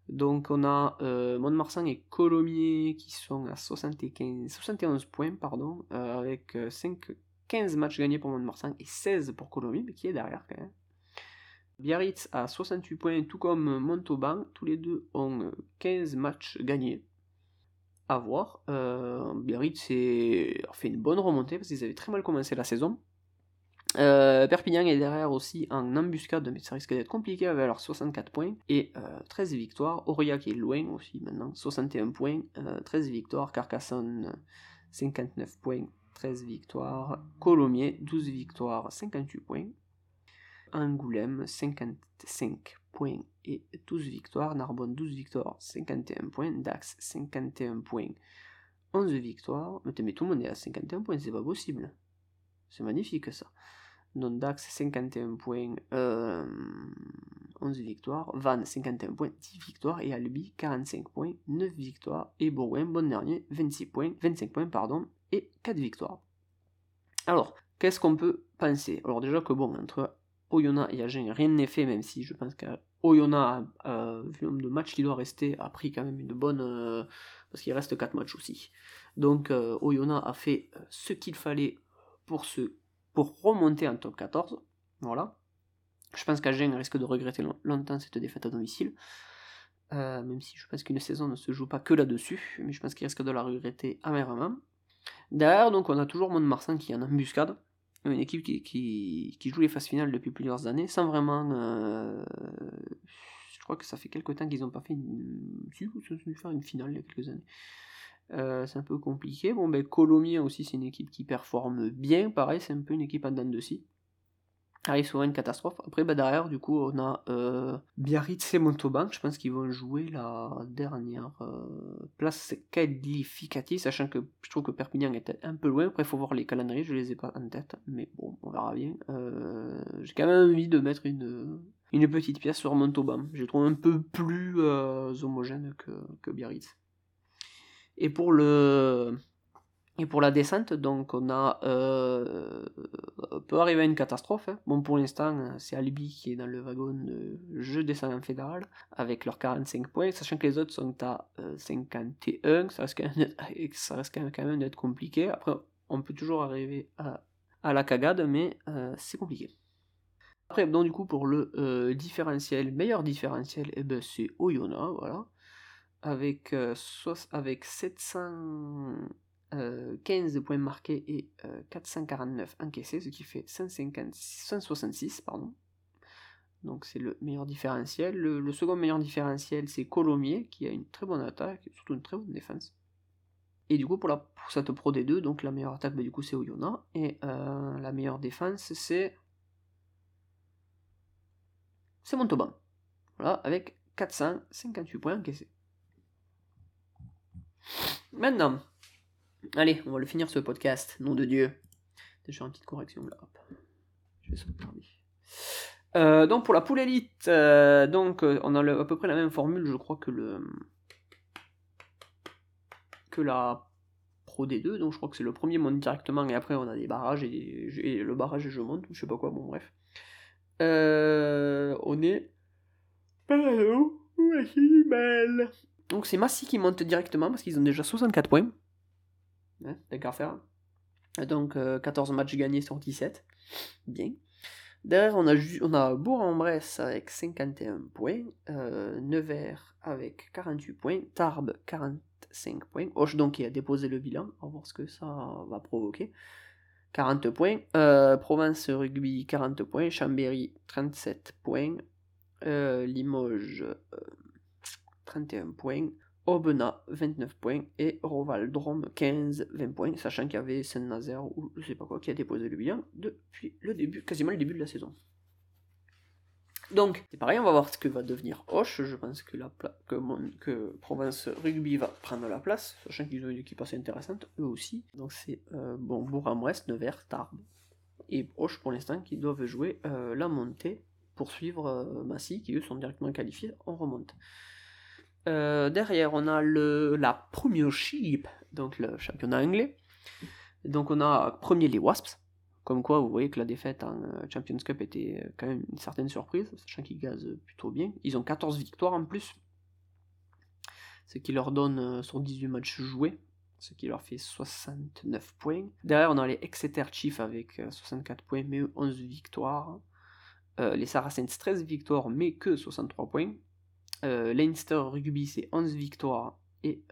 Donc on a euh, et Colomiers qui sont à 75, 71 points, pardon, euh, avec 5, 15 matchs gagnés pour Mont-de-Marsan et 16 pour Colomiers, mais qui est derrière quand même. Biarritz a 68 points, tout comme Montauban. Tous les deux ont 15 matchs gagnés. À voir. Euh, Biarritz a fait une bonne remontée parce qu'ils avaient très mal commencé la saison. Euh, Perpignan est derrière aussi en embuscade, mais ça risque d'être compliqué avec leurs 64 points et 13 euh, victoires. Aurillac est loin aussi maintenant, 61 points, 13 victoires. Carcassonne, 59 points, 13 victoires. Colomiers, 12 victoires, 58 points. Angoulême 55 points. Et 12 victoires, Narbonne 12 victoires, 51 points, Dax 51 points, 11 victoires, mais, tout le monde est à 51 points, c'est pas possible. C'est magnifique ça. Donc Dax 51 points, 11 euh, victoires, Van 51 points, 10 victoires. Et Albi 45 points, 9 victoires. Et Bourgoin, bon dernier, 26 points, 25 points pardon, et 4 victoires. Alors, qu'est-ce qu'on peut penser? Alors déjà que bon, entre Oyonnax et Agen, rien n'est fait, même si je pense qu'Oyonnax, euh, vu le nombre de matchs qui doit rester, a pris quand même une bonne. Euh, parce qu'il reste 4 matchs aussi. Donc euh, Oyonnax a fait euh, ce qu'il fallait pour, remonter en top 14. Voilà. Je pense qu'Agen risque de regretter longtemps cette défaite à domicile. même si je pense qu'une saison ne se joue pas que là-dessus, mais je pense qu'il risque de la regretter amèrement. Derrière, donc, on a toujours Mont-de-Marsan qui est en embuscade une équipe qui, joue les phases finales depuis plusieurs années sans vraiment. Euh, je crois que ça fait quelques temps qu'ils n'ont pas fait une. Faire une finale il y a quelques années. Euh, c'est un peu compliqué. Bon, ben aussi, c'est une équipe qui performe bien. Pareil, c'est un peu une équipe en dents de scie arrive souvent une catastrophe. Après, bah, derrière, du coup, on a euh, Biarritz et Montauban. Je pense qu'ils vont jouer la dernière euh, place qualificative, sachant que je trouve que Perpignan était un peu loin. Après, il faut voir les calendriers, je les ai pas en tête, mais bon, on verra bien. Euh, j'ai quand même envie de mettre une, une petite pièce sur Montauban. Je trouve un peu plus homogène que, que Biarritz. Et pour le et pour la descente, donc on a euh, peut arriver à une catastrophe. Hein. Bon pour l'instant c'est Alibi qui est dans le wagon de je descends en fédéral avec leurs 45 points, sachant que les autres sont à 51, euh, ça risque, ça risque quand même d'être compliqué. Après on peut toujours arriver à, la cagade, mais euh, c'est compliqué. Après donc du coup pour le différentiel, meilleur différentiel, eh ben, c'est Oyonnax, voilà. Avec, avec 700 15 euh, points marqués et 449 euh, encaissés, ce qui fait 166. Pardon. Donc c'est le meilleur différentiel. Le, second meilleur différentiel, c'est Colomiers, qui a une très bonne attaque surtout une très bonne défense. Et du coup, pour, la, pour cette Pro D2, donc la meilleure attaque, bah, du coup, c'est Oyonnax. Et euh, la meilleure défense, c'est. C'est Montauban. Voilà, avec 458 points encaissés. Maintenant, Allez, on va le finir ce podcast, nom de Dieu. Déjà une petite correction là. Je vais sauvegarder. Euh, donc pour la poule élite, euh, donc euh, on a à peu près la même formule, je crois que le que la Pro D2, donc je crois que c'est le premier monte directement et après on a des barrages et, le barrage et je monte, je sais pas quoi, bon bref. on est donc c'est Massy qui monte directement parce qu'ils ont déjà 64 points. Hein, qu'à faire. Donc 14 euh, matchs gagnés sur 17. Bien. Derrière, on a, on a Bourg-en-Bresse avec 51 points, euh, Nevers avec 48 points, Tarbes 45 points, Hoche donc qui a déposé le bilan, on va voir ce que ça va provoquer. 40 points, euh, Provence Rugby 40 points, Chambéry 37 points, euh, Limoges 31 points, Aubenas 29 points et Rovaldrome 15 20 points, sachant qu'il y avait Saint-Nazaire ou je sais pas quoi qui a déposé le bilan depuis le début, quasiment le début de la saison. Donc, c'est pareil, on va voir ce que va devenir Hoche. Je pense que, la que, Provence Rugby va prendre la place, sachant qu'ils ont une équipe assez intéressante, eux aussi. Donc, c'est euh, bon, Nevers, Tarbes et Hoche pour l'instant qui doivent jouer euh, la montée pour suivre euh, Massy, qui eux sont directement qualifiés, on remonte. Euh, derrière, on a le, la Premiership, donc le championnat anglais. Donc on a premier les Wasps. Comme quoi, vous voyez que la défaite en euh, Champions Cup était euh, quand même une certaine surprise, sachant qu'ils gazent plutôt bien. Ils ont 14 victoires en plus, ce qui leur donne sur 18 matchs joués, ce qui leur fait 69 points. Derrière, on a les Exeter Chiefs avec 64 points, mais 11 victoires. les Saracens 13 victoires, mais que 63 points. Leinster Rugby, c'est 11 victoires et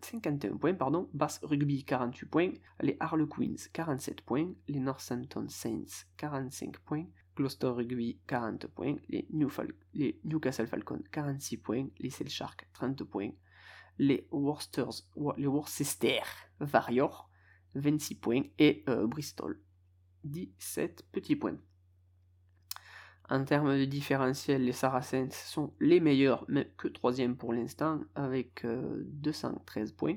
51 points, pardon, Bass Rugby 48 points, les Harlequins 47 points, les Northampton Saints 45 points, Gloucester Rugby 40 points, les, Newcastle Falcons 46 points, les Sharks 30 points, les, Worcesters, les Worcester Warriors 26 points. Et euh, Bristol 17 petits points. En termes de différentiel, les Saracens sont les meilleurs, mais que troisième pour l'instant, avec 213 euh, points.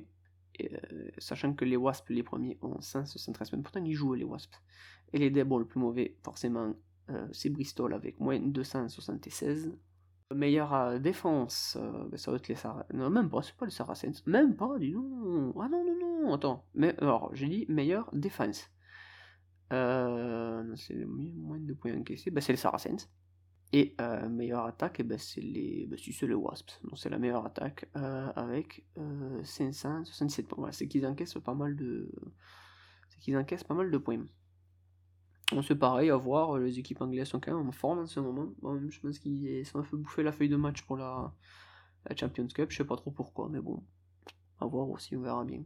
Euh, sachant que les Wasps, les premiers, ont 173 points. Pourtant, ils jouent les Wasps. Et les Devils, le plus mauvais, forcément, euh, c'est Bristol avec moins 276. Meilleure défense, ben, ça va être les Saracens. Non, même pas, c'est pas les Saracens. Même pas, dis non. Ah non, non, non, attends. Mais alors, j'ai dit meilleure défense. Euh, c'est le moins de points encaissés, bah, c'est les Saracens. Et euh, meilleure attaque, ben, c'est les, bah, c'est les Wasps. Donc c'est la meilleure attaque euh, avec 567 points. c'est qu'ils encaissent pas mal de, c'est qu'ils encaissent pas mal de points. C'est pareil à voir, les équipes anglaises sont quand même en forme en ce moment. je pense qu'ils sont un peu bouffer la feuille de match pour la, la Champions Cup. Je sais pas trop pourquoi, mais bon, à voir aussi, on verra bien.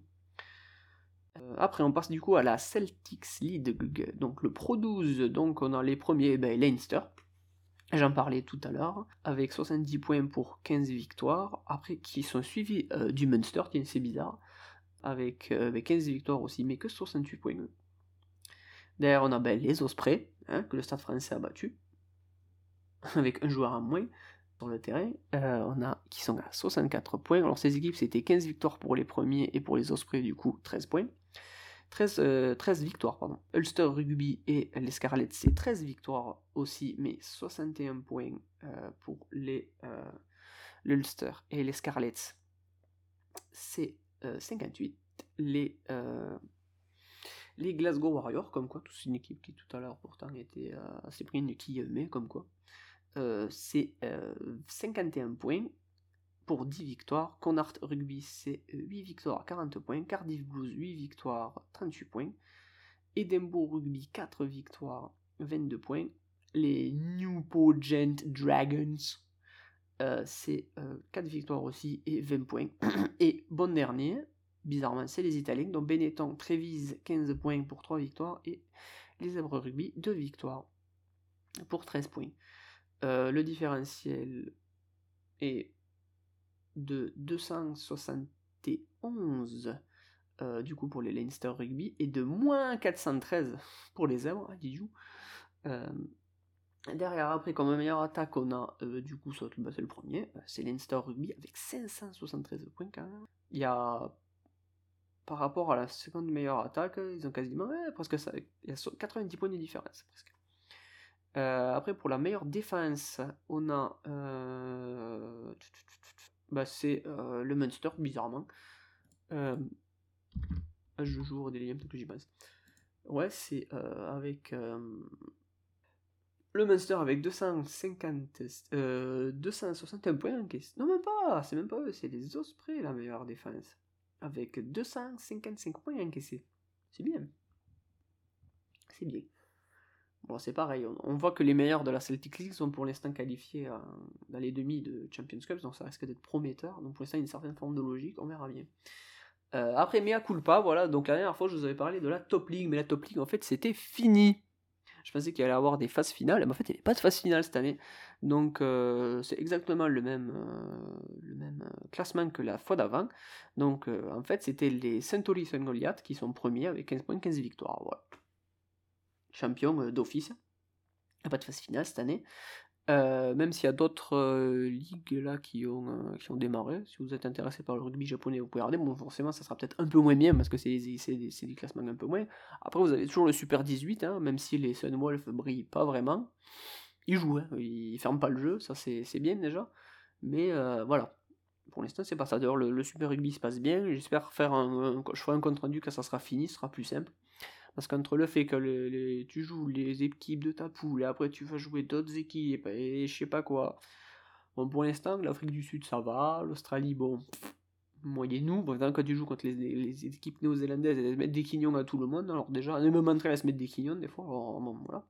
Euh, après, on passe du coup à la Celtics League, donc le Pro 12. Donc, on a les premiers, ben, Leinster. J'en parlais tout à l'heure, avec 70 points pour 15 victoires. Après, qui sont suivis euh, du Munster, qui c'est bizarre, avec 15 euh, victoires aussi, mais que 68 points. Derrière, on a ben, les Ospreys, hein, que le Stade français a battu, avec un joueur en moins sur le terrain. on a qui sont à 64 points. Alors ces équipes c'était 15 victoires pour les premiers et pour les Ospreys du coup 13 points. 13, 13 euh, victoires, pardon. Ulster Rugby et les Scarlets, c'est 13 victoires aussi, mais 61 points euh, pour les euh, l'Ulster et les Scarlets, c'est 58. Les, Glasgow Warriors, comme quoi, c'est une équipe qui tout à l'heure pourtant était assez pris une qui mais comme quoi, c'est 51 points pour 10 victoires. Connacht Rugby, c'est 8 victoires, 40 points. Cardiff Blues, 8 victoires, 38 points. Edinburgh Rugby, 4 victoires, 22 points. Les Newport Gent Dragons, euh, c'est 4 euh, victoires aussi et 20 points. et bon dernier, bizarrement, c'est les Italiens, donc Benetton, Trévise, 15 points pour 3 victoires. Et les Zèbres Rugby, 2 victoires pour 13 points. Euh, le différentiel est de 271 euh, du coup pour les Leinster Rugby et de moins 413 pour les Zèbres à. Euh, derrière, après, comme meilleure attaque, on a euh, du coup, bah, c'est le premier, c'est Leinster Rugby avec 573 points quand même. Il y a, par rapport à la seconde meilleure attaque, ils ont quasiment, presque ça, il y a 90 points de différence presque. après, pour la meilleure défense, on a bah, c'est euh, le Munster, bizarrement. Euh, ah, je joue au délire, peut-être que j'y pense. Ouais, c'est euh, avec le Munster avec 250, 261 points encaissés. Non, même pas, c'est même pas eux, c'est les Ospreys la meilleure défense. Avec 255 points encaissés. C'est bien. C'est bien. Bon, c'est pareil, on, voit que les meilleurs de la Celtic League sont pour l'instant qualifiés euh, dans les demi de Champions Cup, donc ça risque d'être prometteur. Donc pour l'instant, il y a une certaine forme de logique, on verra bien. Euh, après, mea culpa, voilà, donc la dernière fois, je vous avais parlé de la Top League, mais la Top League, en fait, c'était fini. Je pensais qu'il allait y avoir des phases finales, mais en fait, il n'y avait pas de phase finale cette année. Donc, euh, c'est exactement le même, classement que la fois d'avant. Donc, en fait, c'était les Centauri Saint Goliath qui sont premiers avec 15 points, 15 victoires. Champion euh, d'office. Il n'y a pas de phase finale cette année. Euh, même s'il y a d'autres euh, ligues là qui ont, qui ont démarré. Si vous êtes intéressé par le rugby japonais, vous pouvez regarder. Bon, forcément, ça sera peut-être un peu moins bien parce que c'est des classements un peu moins. Après, vous avez toujours le Super 18, hein, même si les Sunwolf brillent pas vraiment. Ils jouent, hein, ils ferment pas le jeu, ça c'est bien déjà. Mais voilà. pour l'instant, c'est pas ça. D'ailleurs, le, Super Rugby se passe bien. J'espère faire un, je ferai un compte rendu quand ça sera fini, ce sera plus simple. Parce qu'entre le fait que tu joues les équipes de ta poule et après tu vas jouer d'autres équipes et je sais pas quoi. Bon, pour l'instant, l'Afrique du Sud ça va, l'Australie, bon, moyen-nous. Bon, quand tu joues contre les, équipes néo-zélandaises, elles mettent des quignons à tout le monde. Alors, déjà, même Montréal, elles se mettent des quignons des fois. Voilà.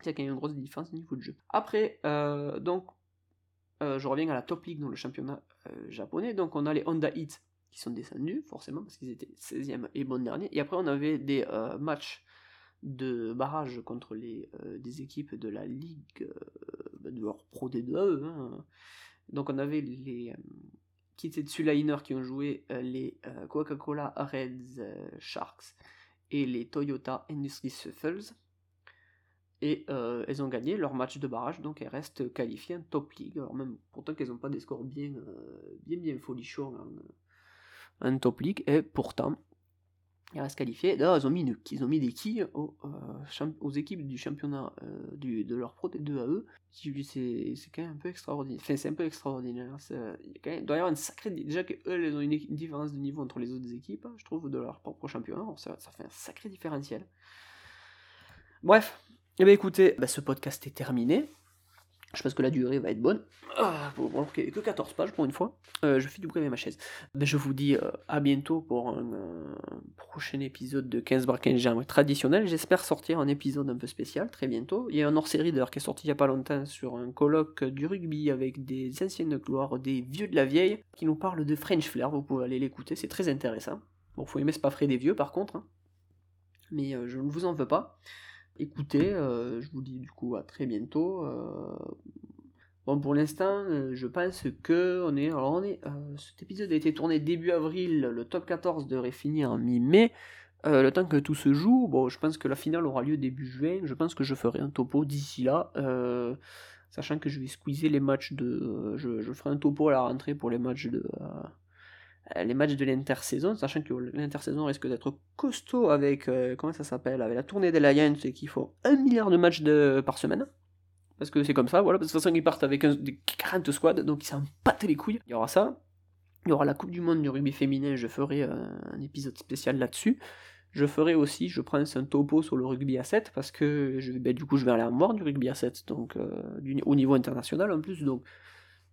C'est qu'il y a une grosse différence au niveau de jeu. Après, euh, donc, euh, je reviens à la Top League dans le championnat euh, japonais. Donc, on a les Honda Heat qui sont descendus, forcément, parce qu'ils étaient 16e et bon dernier. Et après, on avait des euh, matchs de barrage contre les, euh, des équipes de la Ligue euh, bah, de leur Pro D2. Hein. Donc, on avait les Kitetsu Liner qui ont joué les Coca-Cola Reds Sharks et les Toyota Industries Shuffles. Et elles ont gagné leur match de barrage, donc elles restent qualifiées en top league. Alors même pourtant qu'elles n'ont pas des scores bien, bien, bien folichons hein, un top league, et pourtant, ils restent qualifiés. D'ailleurs, ils ont mis, ils ont mis des quilles aux, euh, aux équipes du championnat euh, du, de leur pro T2 à eux. C'est quand même un peu extraordinaire. Enfin, c'est un peu extraordinaire. il doit y avoir une sacrée. Déjà qu'eux, ils ont une, différence de niveau entre les autres équipes, hein, je trouve, de leur propre championnat. ça, ça, fait un sacré différentiel. Bref, eh bien, écoutez, bah, ce podcast est terminé. Je pense que la durée va être bonne. Ah, bon, alors que 14 pages pour une fois. Euh, je fais du avec ma chaise. Ben, je vous dis euh, à bientôt pour un, prochain épisode de 15 bar 15 jambes traditionnel. J'espère sortir un épisode un peu spécial très bientôt. Il y a un hors-série d'ailleurs qui est sorti il n'y a pas longtemps sur un colloque du rugby avec des anciennes gloires, des vieux de la vieille, qui nous parle de French Flair. Vous pouvez aller l'écouter, c'est très intéressant. Bon, faut aimer, c'est pas frais des vieux par contre. Hein. Mais euh, je ne vous en veux pas écoutez, euh, je vous dis du coup à très bientôt. Euh. Bon, pour l'instant, euh, je pense que on est. Alors, on est. cet épisode a été tourné début avril, le top 14 devrait finir en mi-mai. le temps que tout se joue, bon, je pense que la finale aura lieu début juin. Je pense que je ferai un topo d'ici là. sachant que je vais squeezer les matchs de. Je, ferai un topo à la rentrée pour les matchs de les matchs de l'intersaison, sachant que l'intersaison risque d'être costaud avec, euh, ça s'appelle, avec la tournée des Lions et qu'il faut un milliard de matchs de, par semaine. Parce que c'est comme ça, voilà, de toute façon ils partent avec des 40 squads, donc ils s'en battent les couilles. Il y aura ça. Il y aura la Coupe du Monde du rugby féminin, je ferai euh, un épisode spécial là-dessus. Je ferai aussi, je prends un topo sur le rugby à 7, parce que je, ben, du coup je vais aller en voir du rugby à 7, donc au niveau international en plus, donc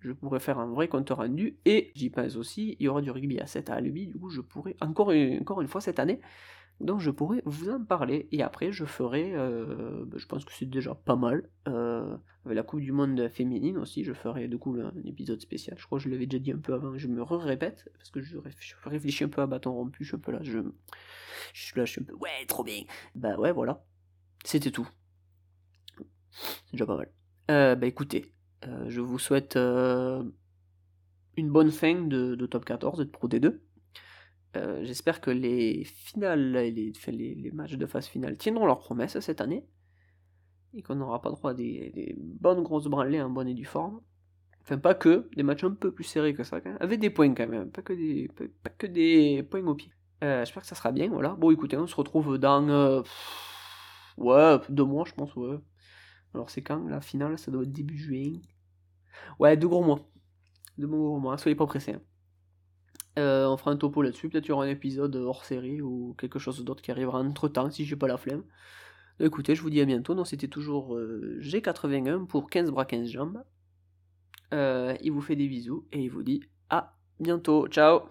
je pourrais faire un vrai compte rendu, et j'y pense aussi, il y aura du rugby à 7 à Albi, du coup je pourrais, encore une, fois cette année, donc je pourrais vous en parler, et après je ferai, euh, ben, je pense que c'est déjà pas mal, euh, avec la Coupe du Monde féminine aussi, je ferai du coup un épisode spécial, je crois que je l'avais déjà dit un peu avant, je me répète parce que je, réfléchis un peu à bâton rompu, je suis un peu là, je, je suis là, je suis un peu, ouais, trop bien, bah ouais, voilà, c'était tout. C'est déjà pas mal. Euh, bah écoutez, euh, je vous souhaite euh, une bonne fin de, top 14 de Pro D2. Euh, j'espère que les finales, les, les, matchs de phase finale tiendront leurs promesses cette année. Et qu'on n'aura pas droit à des, bonnes grosses branlées en bonne et due forme. Enfin, pas que, des matchs un peu plus serrés que ça, avec des points quand même, pas que des, points au pied. J'espère que ça sera bien, voilà. Bon, écoutez, on se retrouve dans. ouais, deux mois, je pense. Alors, c'est quand la finale? Ça doit être début juin. Ouais, deux gros mois. Deux gros mois, soyez pas pressés. Hein. Euh, on fera un topo là-dessus. Peut-être qu'il y aura un épisode hors série ou quelque chose d'autre qui arrivera entre temps si j'ai pas la flemme. Écoutez, je vous dis à bientôt. Non, c'était toujours euh, G81 pour 15 bras 15 jambes. Euh, il vous fait des bisous et il vous dit à bientôt. Ciao